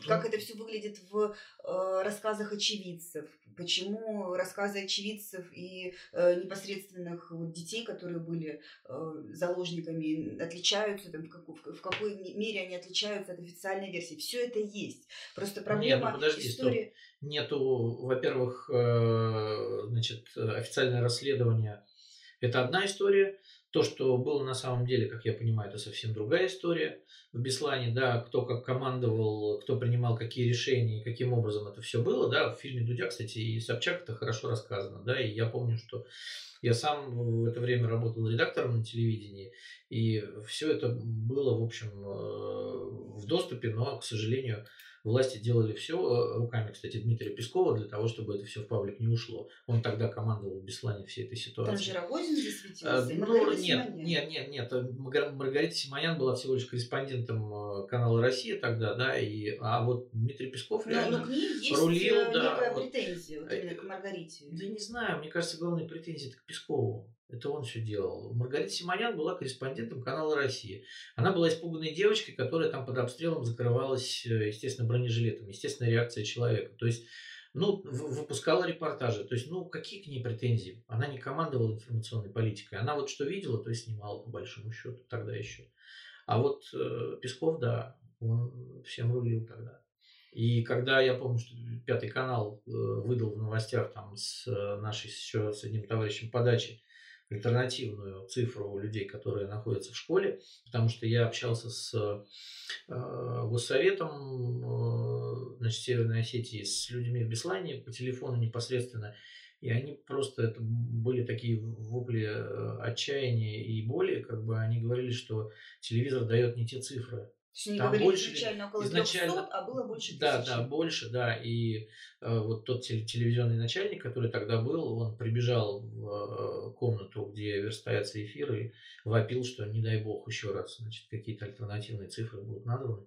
как это все выглядит в э, рассказах рассказах очевидцев, почему рассказы очевидцев и э, непосредственных вот, детей, которые были э, заложниками, отличаются, там, в, как, в, в какой мере они отличаются от официальной версии. Все это есть. Просто проблема Нет, ну подожди, истории... Стоп. Нету, во-первых, э, значит, официальное расследование. Это одна история. То, что было на самом деле, как я понимаю, это совсем другая история. В Беслане, да, кто как командовал, кто принимал какие решения каким образом это все было, да, в фильме Дудя, кстати, и Собчак это хорошо рассказано, да, и я помню, что я сам в это время работал редактором на телевидении, и все это было, в общем, э, в доступе, но, к сожалению, Власти делали все э, руками, кстати, Дмитрия Пескова для того, чтобы это все в паблик не ушло. Он тогда командовал в Беслане всей этой ситуации. Там же Рогозин засветился, ну, нет, нет, нет, нет. Маргарита Симонян была всего лишь корреспондентом э, канала «Россия» тогда, да, и, а вот Дмитрий Песков но, но к ней есть рулил, э, да, некая вот, претензия вот именно к Маргарите. Да не знаю, мне кажется, главная претензия это к Пескову. Это он все делал. Маргарита Симонян была корреспондентом канала «Россия». Она была испуганной девочкой, которая там под обстрелом закрывалась, э, естественно, бронежилетом. Естественно, реакция человека. То есть, ну, выпускала репортажи. То есть, ну, какие к ней претензии? Она не командовала информационной политикой. Она вот что видела, то и снимала, по большому счету, тогда еще. А вот э, Песков, да, он всем рулил тогда. И когда я помню, что Пятый канал э, выдал в новостях там с э, нашей еще с одним товарищем подачи альтернативную цифру людей, которые находятся в школе, потому что я общался с э, госсоветом э, значит, Северной Осетии, с людьми в Беслане по телефону непосредственно, и они просто, это были такие вопли э, отчаяния и боли, как бы они говорили, что телевизор дает не те цифры, то есть они там говорили больше, изначально около изначально, 300, а было больше тысячи. Да, да, больше, да. И э, вот тот телевизионный начальник, который тогда был, он прибежал в э, комнату, где верстаются эфиры, и вопил, что не дай бог еще раз, значит, какие-то альтернативные цифры будут названы.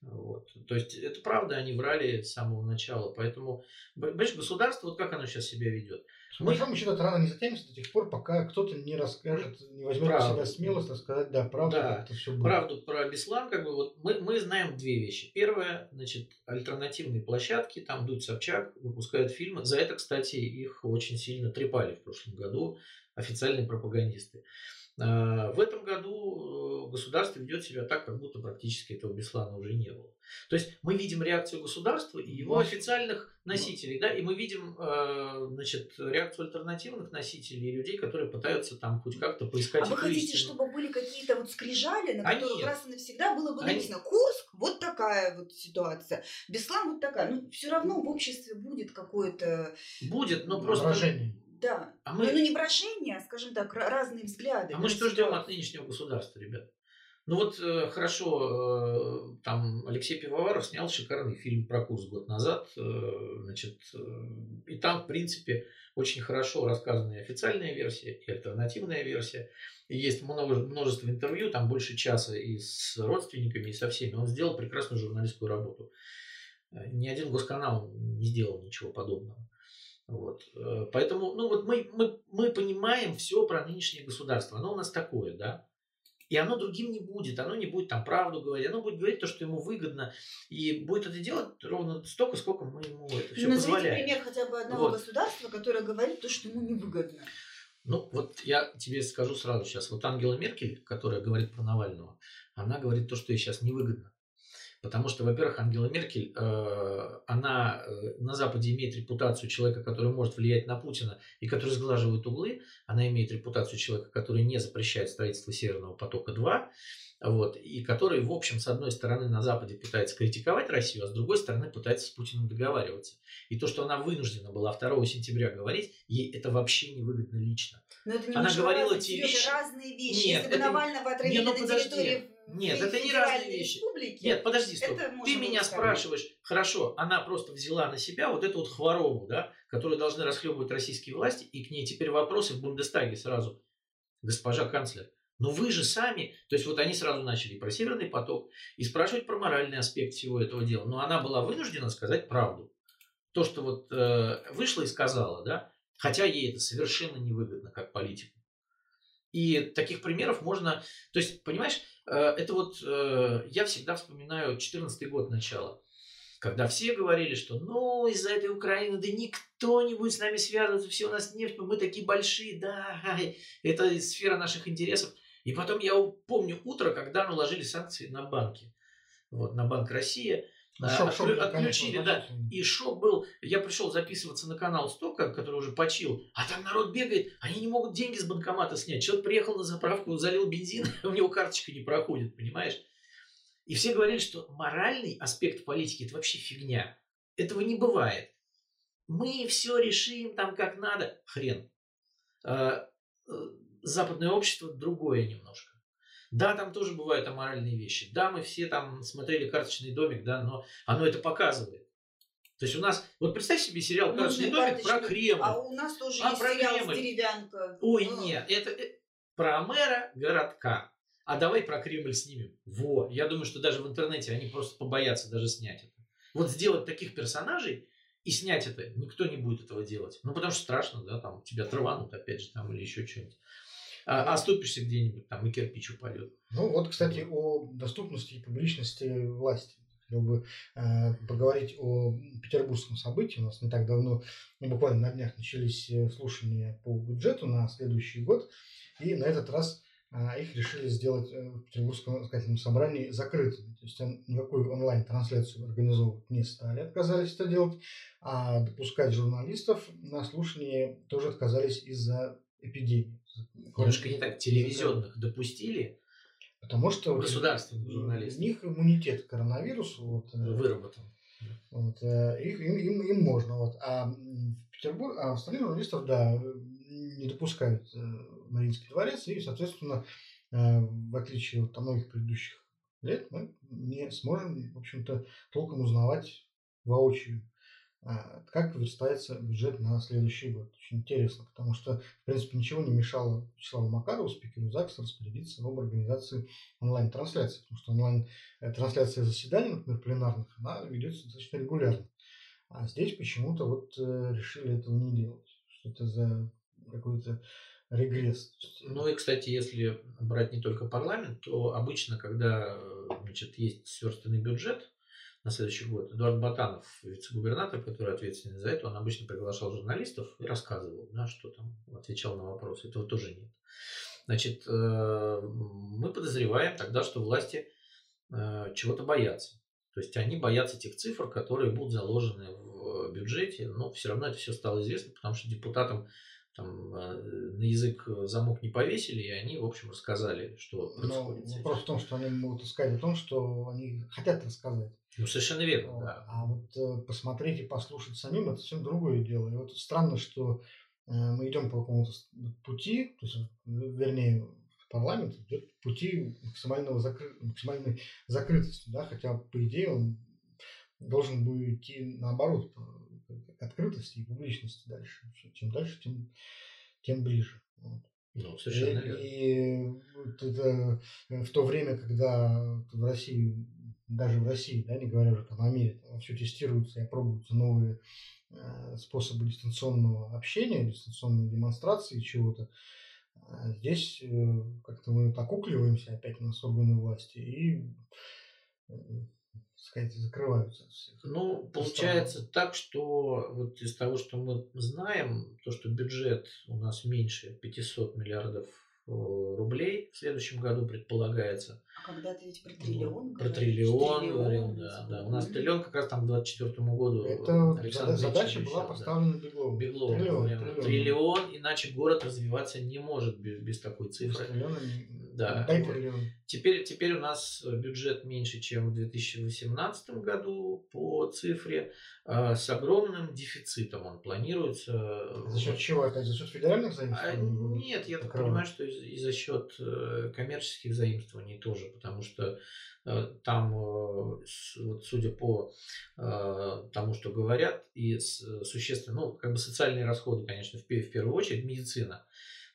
Вот. То есть это правда, они врали с самого начала. Поэтому, понимаешь, государство, вот как оно сейчас себя ведет. По большому счету, это рано не затянется до тех пор, пока кто-то не расскажет, не возьмет правду. на себя смелость рассказать, да, правду, да, как это все было. Правду про Беслан, как бы вот мы, мы знаем две вещи. Первое, значит, альтернативные площадки, там Дудь Собчак выпускают фильмы. За это, кстати, их очень сильно трепали в прошлом году официальные пропагандисты. А, в этом году э, государство ведет себя так, как будто практически этого Беслана уже не было. То есть мы видим реакцию государства и его официальных носителей, да, и мы видим э, значит, реакцию альтернативных носителей и людей, которые пытаются там хоть как-то поискать А вы хотите, истину. чтобы были какие-то вот скрижали, на а которых нет. раз и навсегда было бы а написано Курск, вот такая вот ситуация, Беслан вот такая. Ну, все равно в обществе будет какое-то... Будет, но просто... Выражение. Да. А мы... ну, ну, не брожение, а, скажем так, разные взгляды. А мы что ждем от нынешнего государства, ребят? Ну вот э, хорошо, э, там Алексей Пивоваров снял шикарный фильм про курс год назад, э, значит, э, и там, в принципе, очень хорошо рассказана и официальная версия, и альтернативная версия. И есть множество интервью, там больше часа и с родственниками, и со всеми. Он сделал прекрасную журналистскую работу. Э, ни один госканал не сделал ничего подобного. Вот. Э, поэтому, ну вот мы, мы, мы понимаем все про нынешнее государство. Оно у нас такое, да. И оно другим не будет. Оно не будет там правду говорить. Оно будет говорить то, что ему выгодно. И будет это делать ровно столько, сколько мы ему это все Назовите позволяем. пример хотя бы одного вот. государства, которое говорит то, что ему невыгодно. Ну, вот я тебе скажу сразу сейчас. Вот Ангела Меркель, которая говорит про Навального, она говорит то, что ей сейчас невыгодно. Потому что, во-первых, Ангела Меркель, э, она э, на Западе имеет репутацию человека, который может влиять на Путина и который сглаживает углы. Она имеет репутацию человека, который не запрещает строительство Северного потока-2. Вот, и который, в общем, с одной стороны на Западе пытается критиковать Россию, а с другой стороны пытается с Путиным договариваться. И то, что она вынуждена была 2 сентября говорить, ей это вообще не выгодно лично. Но это она говорила те вещи. разные вещи. Нет, Если бы это... Навального отравили не, ну, на подожди. территории нет, это не разные вещи. Республики, Нет, подожди, стоп. Это Ты меня спрашиваешь, хорошо, она просто взяла на себя вот эту вот хворобу, да, которую должны расхлебывать российские власти, и к ней теперь вопросы в Бундестаге сразу. Госпожа канцлер, но вы же сами, то есть вот они сразу начали про Северный поток и спрашивать про моральный аспект всего этого дела. Но она была вынуждена сказать правду. То, что вот э, вышла и сказала, да, хотя ей это совершенно невыгодно как политику. И таких примеров можно... То есть, понимаешь, э, это вот... Э, я всегда вспоминаю 14 год начала когда все говорили, что ну из-за этой Украины да никто не будет с нами связываться, все у нас нефть, мы такие большие, да, это сфера наших интересов. И потом я помню утро, когда наложили санкции на банки, вот, на Банк России, ну, шок, шок, отключили, да. И шок был, я пришел записываться на канал Стока, который уже почил, а там народ бегает, они не могут деньги с банкомата снять. Человек приехал на заправку, залил бензин, у него карточка не проходит, понимаешь? И все говорили, что моральный аспект политики – это вообще фигня. Этого не бывает. Мы все решим там как надо. Хрен. А, э, западное общество другое немножко. Да, там тоже бывают аморальные вещи. Да, мы все там смотрели «Карточный домик», да, но оно это показывает. То есть у нас, вот представь себе сериал «Карточный Нужный домик» про Кремль. А у нас тоже а есть сериал Кремль. «Деревянка». Ой, а. нет, это э, про мэра городка. А давай про Кремль снимем. Во, я думаю, что даже в интернете они просто побоятся даже снять это. Вот сделать таких персонажей и снять это, никто не будет этого делать. Ну, потому что страшно, да, там тебя траванут опять же, там, или еще что-нибудь. А, оступишься где-нибудь, там и кирпич упадет. Ну, вот, кстати, о доступности и публичности власти. Хотел бы э, поговорить о петербургском событии. У нас не так давно, ну, буквально на днях начались э, слушания по бюджету на следующий год. И на этот раз а, их решили сделать э, в Петербургском сказательном собрании закрытыми. То есть никакую онлайн-трансляцию организовывать не стали, отказались это делать, а допускать журналистов на слушание тоже отказались из-за эпидемии. Немножко не так, телевизионных допустили, Потому что государственных журналистов. У них иммунитет к коронавирусу вот, э, выработан. Вот, э, их, им, им, им можно. Вот. А в Петербурге, а в стране журналистов, да, не допускают э, Мариинский дворец, и, соответственно, в отличие от многих предыдущих лет, мы не сможем, в общем-то, толком узнавать воочию, как верстается бюджет на следующий год. Очень интересно, потому что, в принципе, ничего не мешало Вячеславу Макарову, спикеру ЗАГСа, распорядиться об организации онлайн-трансляции, потому что онлайн-трансляция заседаний, например, пленарных, она ведется достаточно регулярно. А здесь почему-то вот э, решили этого не делать. Что это за какой-то регресс. Ну и, кстати, если брать не только парламент, то обычно, когда значит, есть сверстанный бюджет на следующий год, Эдуард Батанов, вице-губернатор, который ответственный за это, он обычно приглашал журналистов и рассказывал, да, что там, отвечал на вопросы. Этого тоже нет. Значит, э, мы подозреваем тогда, что власти э, чего-то боятся. То есть они боятся тех цифр, которые будут заложены в бюджете, но все равно это все стало известно, потому что депутатам там на язык замок не повесили, и они, в общем, рассказали, что происходит. Но вопрос в том, что они могут сказать о том, что они хотят рассказать. Ну, совершенно верно, да. А вот э, посмотреть и послушать самим, это совсем другое дело. И вот странно, что э, мы идем по какому-то пути, то есть, вернее, парламент идет по пути максимального закры... максимальной закрытости, да, хотя, по идее, он должен был идти наоборот, к открытости и публичности дальше. Чем дальше, тем, тем ближе. Вот. Ну, совершенно и, верно. И вот это э, в то время, когда в России, даже в России, да, не говоря уже там о мире, там все тестируется и пробуются новые э, способы дистанционного общения, дистанционной демонстрации чего-то, а здесь э, как-то мы укливаемся опять на органы власти и э, сказать, закрываются. Ну, получается так, что вот из того, что мы знаем, то, что бюджет у нас меньше 500 миллиардов рублей в следующем году предполагается. А когда ты ведь про триллион Про триллион говорил, да, да. У нас триллион как раз там к 2024 году. Это Александр задача была да. поставлена Бегловым. Бегловым. Триллион, триллион. триллион, иначе город развиваться не может без, без такой цифры. Без триллиона да. Теперь, теперь у нас бюджет меньше, чем в 2018 году по цифре, а, с огромным дефицитом он планируется. За счет чего? Это за счет федеральных заимствований? А, нет, я так понимаю, что и, и за счет э, коммерческих заимствований тоже, потому что э, там, э, вот, судя по тому, что говорят, и существенно, ну, как бы социальные расходы, конечно, в, в первую очередь, медицина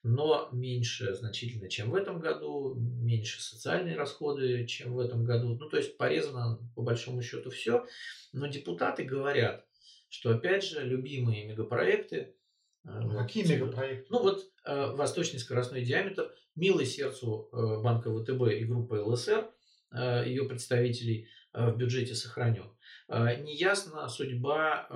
но меньше значительно, чем в этом году, меньше социальные расходы, чем в этом году. Ну, то есть порезано по большому счету все. Но депутаты говорят, что опять же любимые мегапроекты. Э, Какие вот, мегапроекты? Ну вот э, восточный скоростной диаметр, милый сердцу э, банка ВТБ и группы ЛСР, ее представителей, в бюджете сохранен. Неясна судьба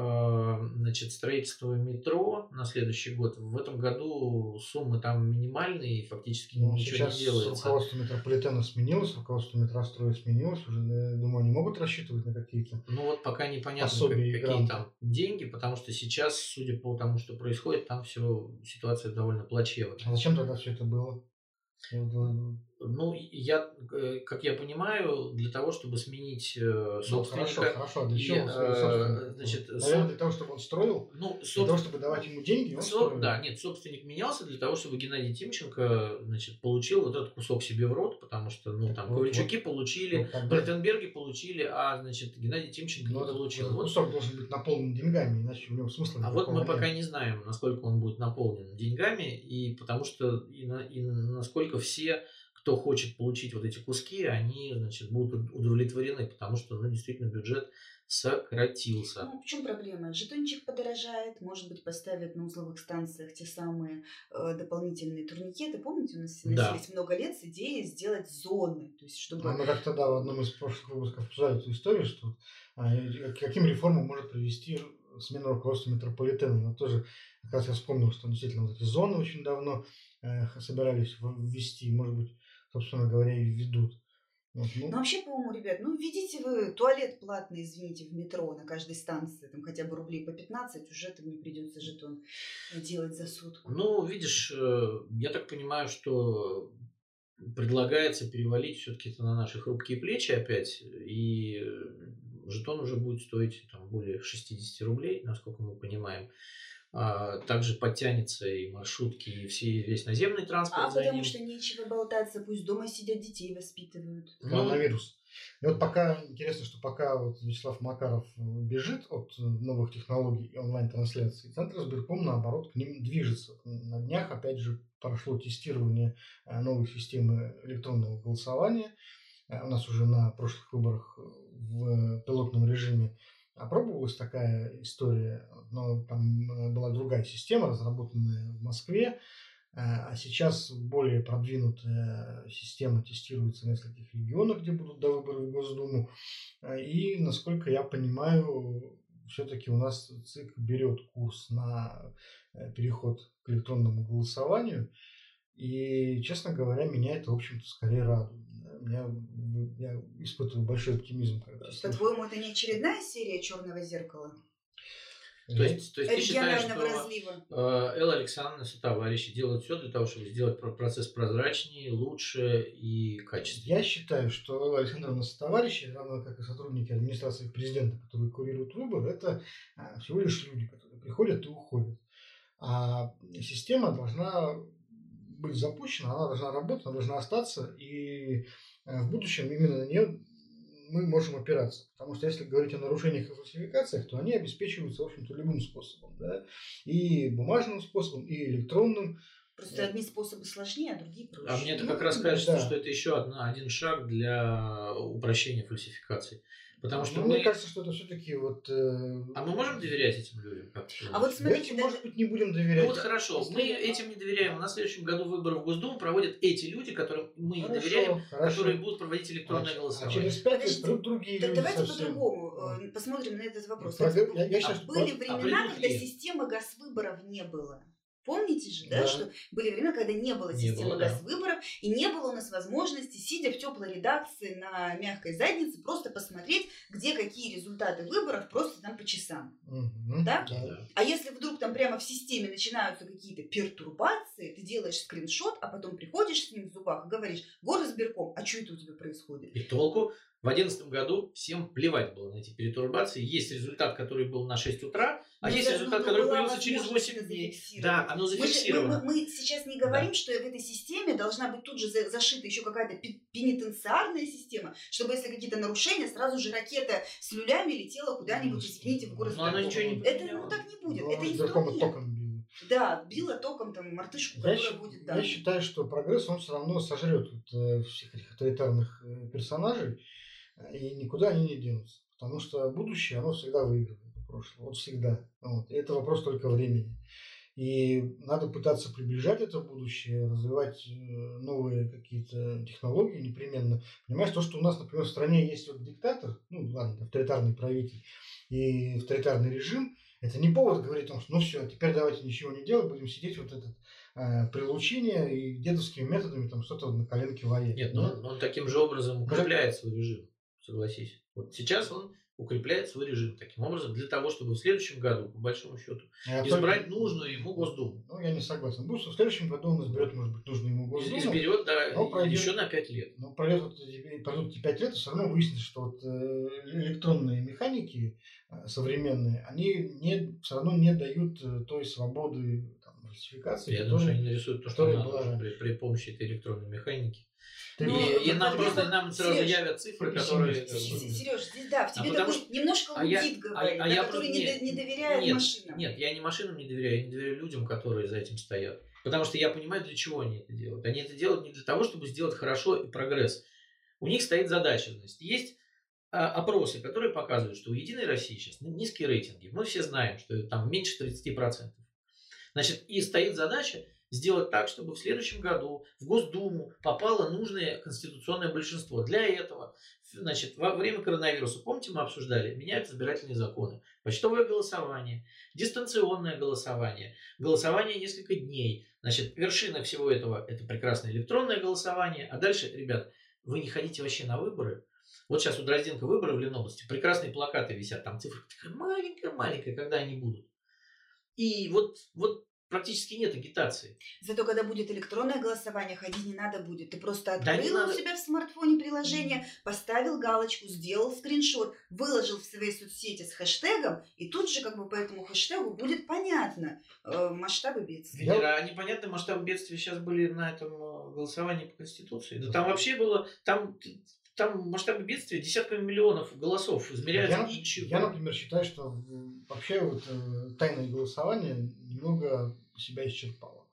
значит, строительства метро на следующий год. В этом году суммы там минимальные, и фактически ну, ничего не делается. руководство метрополитена сменилось, руководство метростроя сменилось. Уже, думаю, они могут рассчитывать на какие-то Ну вот пока непонятно, какие гранты. там деньги, потому что сейчас, судя по тому, что происходит, там все ситуация довольно плачевная. А зачем тогда все это было? Ну, я, э, как я понимаю, для того, чтобы сменить э, собственника... Ну, хорошо, хорошо. Для чего? Э, значит, Наверное, для того, чтобы он строил? Ну, соб... Для того, чтобы давать ему деньги, он Соб... строил. Да, нет, собственник менялся для того, чтобы Геннадий Тимченко, значит, получил вот этот кусок себе в рот, потому что, ну, там, вот, Ковальчуки вот. получили, вот, Бартенберги получили, а, значит, Геннадий Тимченко ну, не получил. Вот кусок должен быть наполнен деньгами, иначе в нем смысла А вот мы нет. пока не знаем, насколько он будет наполнен деньгами, и потому что, и, на, и насколько все кто хочет получить вот эти куски, они, значит, будут удовлетворены, потому что, ну, действительно, бюджет сократился. Ну, в чем проблема? Жетончик подорожает, может быть, поставят на узловых станциях те самые э, дополнительные турникеты. Помните, у нас да. много лет с идеей сделать зоны. То есть, чтобы... А мы как-то, да, в одном из прошлых выпусков обсуждали эту историю, что а, каким реформам может привести смена руководства метрополитена. Но тоже, как раз я вспомнил, что действительно вот эти зоны очень давно э, собирались ввести, может быть, собственно говоря, и введут. Вот, ну. ну, вообще, по-моему, ребят, ну, введите вы туалет платный, извините, в метро на каждой станции, там хотя бы рублей по 15, уже там не придется жетон делать за сутку. Ну, видишь, э, я так понимаю, что предлагается перевалить все-таки это на наши хрупкие плечи опять, и жетон уже будет стоить там, более 60 рублей, насколько мы понимаем. А, также подтянется и маршрутки, и все, весь наземный транспорт. А потому ним. что нечего болтаться, пусть дома сидят, детей воспитывают. Ну, Коронавирус. И вот пока, интересно, что пока вот Вячеслав Макаров бежит от новых технологий и онлайн-трансляции, Центр избирком, наоборот, к ним движется. На днях, опять же, прошло тестирование э, новой системы электронного голосования. Э, у нас уже на прошлых выборах в пилотном режиме опробовалась такая история, но там э, была другая система, разработанная в Москве, э, а сейчас более продвинутая система тестируется в нескольких регионах, где будут до выборов в Госдуму. Э, и, насколько я понимаю, все-таки у нас ЦИК берет курс на переход к электронному голосованию. И, честно говоря, меня это, в общем-то, скорее радует я, я испытываю большой оптимизм. Когда По-твоему, это не очередная серия черного зеркала? То есть, то есть ты считаешь, что разлива. Э, Элла Александровна и товарищи делают все для того, чтобы сделать процесс прозрачнее, лучше и качественнее? Я считаю, что Элла Александровна и товарищи, равно как и сотрудники администрации президента, которые курируют выборы, это а, всего лишь люди, которые приходят и уходят. А система должна быть запущена, она должна работать, она должна остаться, и э, в будущем именно на нее мы можем опираться. Потому что если говорить о нарушениях и фальсификациях, то они обеспечиваются, в общем-то, любым способом. Да? И бумажным способом, и электронным. Просто да. одни способы сложнее, а другие проще. А мне это как ну, раз кажется, да. что это еще одна, один шаг для упрощения фальсификаций. Потому что ну, мы... Мне кажется, что это все-таки вот... Э... А мы можем доверять этим людям? А вот смотрите, Давайте, может быть, не будем доверять. Ну вот хорошо, мы этим не доверяем. На следующем году выборы в Госдуму проводят эти люди, которым мы хорошо, доверяем, хорошо. которые будут проводить электронное а, голосование. А через пять лет друг, другие люди Давайте совсем... по-другому э, посмотрим на этот вопрос. Я, я, я сейчас... Были времена, а когда системы госвыборов не было. Помните же, да, да, что были времена, когда не было системы не выборов, и не было у нас возможности, сидя в теплой редакции на мягкой заднице, просто посмотреть, где какие результаты выборов, просто там по часам. Угу, да? да? А если вдруг там прямо в системе начинаются какие-то пертурбации, ты делаешь скриншот, а потом приходишь с ним в зубах и говоришь, горосберком, а что это у тебя происходит? И толку? В 2011 году всем плевать было на эти перетурбации. Есть результат, который был на 6 утра, а есть результат, который появился через 8 дней. Да, оно зафиксировано. Мы, мы, мы сейчас не говорим, да. что в этой системе должна быть тут же зашита еще какая-то пенитенциарная система, чтобы если какие-то нарушения, сразу же ракета с люлями летела куда-нибудь, извините, в город. Но она ничего не Это ну, так не будет. Но это инструмент. Да, била током там мартышку, которая я, будет. Да. Я считаю, что прогресс, он все равно сожрет вот, э, всех этих авторитарных э, персонажей и никуда они не денутся. Потому что будущее, оно всегда выигрывает у прошлого. Вот всегда. Вот. И это вопрос только времени. И надо пытаться приближать это будущее, развивать э, новые какие-то технологии непременно. Понимаешь, то, что у нас, например, в стране есть вот диктатор, ну ладно, авторитарный правитель и авторитарный режим, это не повод говорить о том, что ну все, теперь давайте ничего не делать, будем сидеть вот этот э, прилучение и дедовскими методами там что-то на коленке воять. Нет, но он, он таким же образом укрепляет свой режим, согласись. Вот сейчас он укрепляет свой режим таким образом для того, чтобы в следующем году, по большому счету, Я избрать только- нужную ему Госдуму. Ну, я не согласен. Будет, что в следующем году он изберет, может быть, нужную ему Госдуму. Изберет, да, но пройдет- еще на пять лет. Но пройдет пройдут эти пять лет, и все равно выяснится, что вот э, электронные механики э, современные, они не, все равно не дают э, той свободы фальсификации, Я думаю, они нарисуют то, что была уже раньше. при, при помощи этой электронной механики. Ты Ну, и, и нам просто нам сразу Серёж, явят цифры, которые... Сереж, здесь да, в А тебе потому такой немножко а я- а- говорит, а да, я который нет, не доверяет нет, машинам. Нет, я не машинам не доверяю, я не доверяю людям, которые за этим стоят. Потому что я понимаю, для чего они это делают. Они это делают не для того, чтобы сделать хорошо и прогресс. У них стоит задача. Значит, есть а, опросы, которые показывают, что у Единой России сейчас низкие рейтинги. Мы все знаем, что там меньше 30%. Значит, и стоит задача сделать так, чтобы в следующем году в Госдуму попало нужное конституционное большинство. Для этого, значит, во время коронавируса, помните, мы обсуждали, меняют избирательные законы, почтовое голосование, дистанционное голосование, голосование несколько дней. Значит, вершина всего этого – это прекрасное электронное голосование. А дальше, ребят, вы не ходите вообще на выборы. Вот сейчас у Дрозденко выборы в Ленобласти, прекрасные плакаты висят, там цифра такая маленькая-маленькая, когда они будут. И вот, вот практически нет агитации. Зато когда будет электронное голосование, ходить не надо будет. Ты просто Да, открыл надо. у себя в смартфоне приложение, поставил галочку, сделал скриншот, выложил в свои соцсети с хэштегом, и тут же как бы по этому хэштегу будет понятно э, масштабы бедствия. Венера, а непонятно масштаб бедствия сейчас были на этом э, голосовании по Конституции. Да там вообще было, там, там масштабы бедствия десятками миллионов голосов измеряются Я, ничего. я, например, считаю, что вообще вот э, тайное голосование немного себя исчерпало.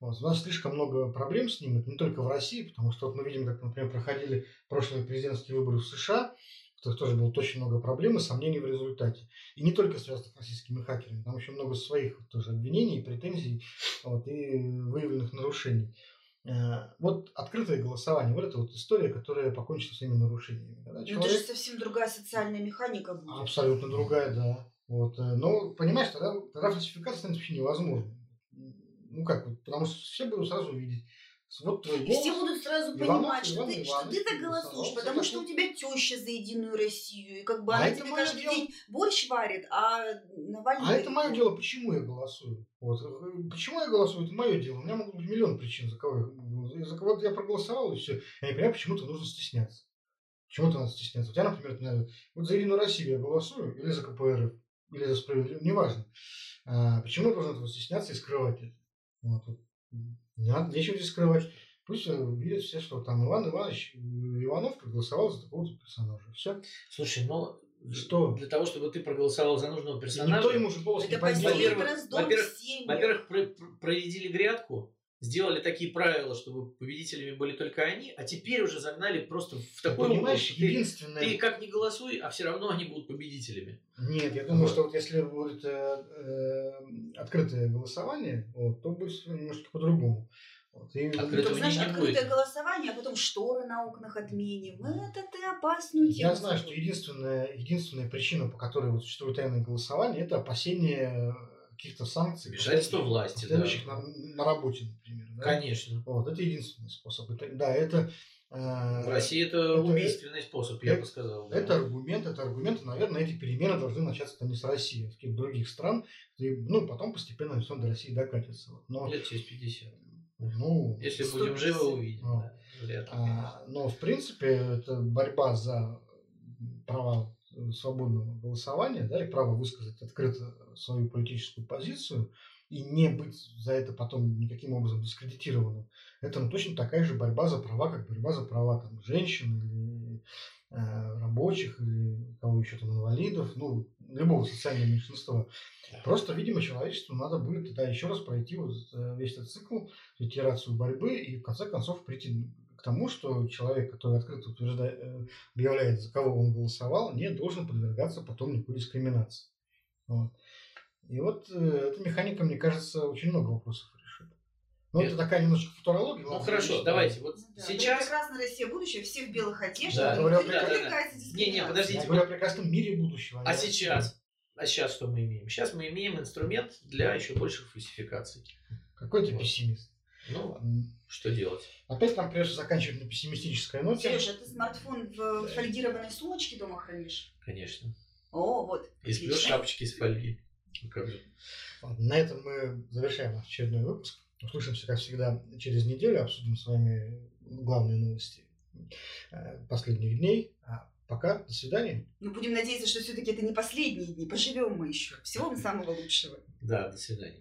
Вот. У нас слишком много проблем с ним, это не только в России, потому что вот мы видим, как, например, проходили прошлые президентские выборы в США, в которых тоже было очень много проблем и сомнений в результате. И не только связанных с российскими хакерами, там еще много своих тоже обвинений, претензий вот, и выявленных нарушений. Э, Вот открытое голосование, вот это вот история, которая покончила с этими нарушениями. Когда Но это человек- же совсем другая социальная механика будет. Абсолютно другая, да. Вот. э, Но, понимаешь, тогда, тогда фальсификация станет вообще невозможной. Ну как, потому что все будут сразу видеть. Вот твой голос. все будут сразу Иванов понимать, что Иван ты, что Иванович ты так голосуешь, потому что у тебя теща за Единую Россию, и как бы А она тебе каждый дело. день борщ варит, а Навальный... А это мое дело, почему я голосую. Вот. Почему я голосую, это мое дело. У меня могут быть миллион причин, за кого я, за кого я проголосовал, и все. Я не понимаю, почему-то нужно стесняться. Почему-то надо стесняться. Вот я, например, вот за Единую Россию я голосую, или за КПРФ, или за справедливость, неважно. А, почему я должен этого стесняться и скрывать это? Вот. Не надо, нечего здесь скрывать. Пусть видят все, что там Иван Иванович э, Иванов проголосовал за такого-то персонажа. Все. Слушай, ну Что? для того, чтобы ты проголосовал за нужного персонажа, Никто ему же голос Это не по подделал. Во-первых, во-первых, во-первых, про- про- проредили грядку, сделали такие правила, чтобы победителями были только они, а теперь уже загнали просто в Ты такой понимаешь, угол, что ты, единственное... ты как не голосуй, а все равно они будут победителями. Нет, я думаю, Вот. что вот если будет э, э, открытое голосование, вот, то будет немножко по-другому. Вот, и- Открытое Ну, знаешь, не открытое будет. голосование, а потом шторы на окнах отменим. Это ты опасную тему. Я знаю, что единственная, единственная причина, по которой вот существует тайное голосование, это опасение каких-то санкций. Вмешательство власти, да. На, на работе, например. да. Конечно. Вот, это единственный способ. Это- да, это... э, В России это, это- убийственный способ, я это- бы сказал. да. Это аргумент, это аргумент, наверное, эти перемены должны начаться не с России, а с каких-то других стран, и, ну, потом постепенно все до России докатится. Вот. Но, Лет через 50. ну, Если 150. будем живы, увидим. Ну. да. Вряд ли, А, но, в принципе, это борьба за права свободного голосования, да, и право высказать открыто свою политическую позицию и не быть за это потом никаким образом дискредитированным. Это ну, точно такая же борьба за права, как борьба за права там, женщин или э, рабочих, или кого еще там, инвалидов, ну, любого социального меньшинства. Просто, видимо, человечеству надо будет да, еще раз пройти вот э, весь этот цикл, итерацию борьбы и в конце концов прийти к тому, что человек, который открыто утверждает, э, объявляет, за кого он голосовал, не должен подвергаться потом никакой дискриминации. Вот. И вот э, эта механика, мне кажется, очень много вопросов решит. Ну, это такая немножко футурология. Ну хорошо, лично. давайте. Вот Ну да, сейчас... Прекрасная Россия будущее, все в белых одеждах. Да. Говорю о никто прекрасном- привлекается Не, не, подождите, Я говорю о прекрасном мире будущего. А о- сейчас? А сейчас что мы имеем? Сейчас мы имеем инструмент для еще больших фальсификаций. Какой ты Вот. пессимист. Ну, что делать? Опять нам придется заканчивать на пессимистической ноте. Сережа, ты смартфон в фольгированной сумочке дома хранишь? Конечно. О, вот. И сплю отлично. шапочки из фольги. Ну, как же. На этом мы завершаем наш очередной выпуск. Услышимся, как всегда, через неделю. Обсудим с вами главные новости э, последних дней. А пока, до свидания. Ну, будем надеяться, что все-таки это не последние дни. Поживем мы еще. Всего вам самого лучшего. Да, до свидания.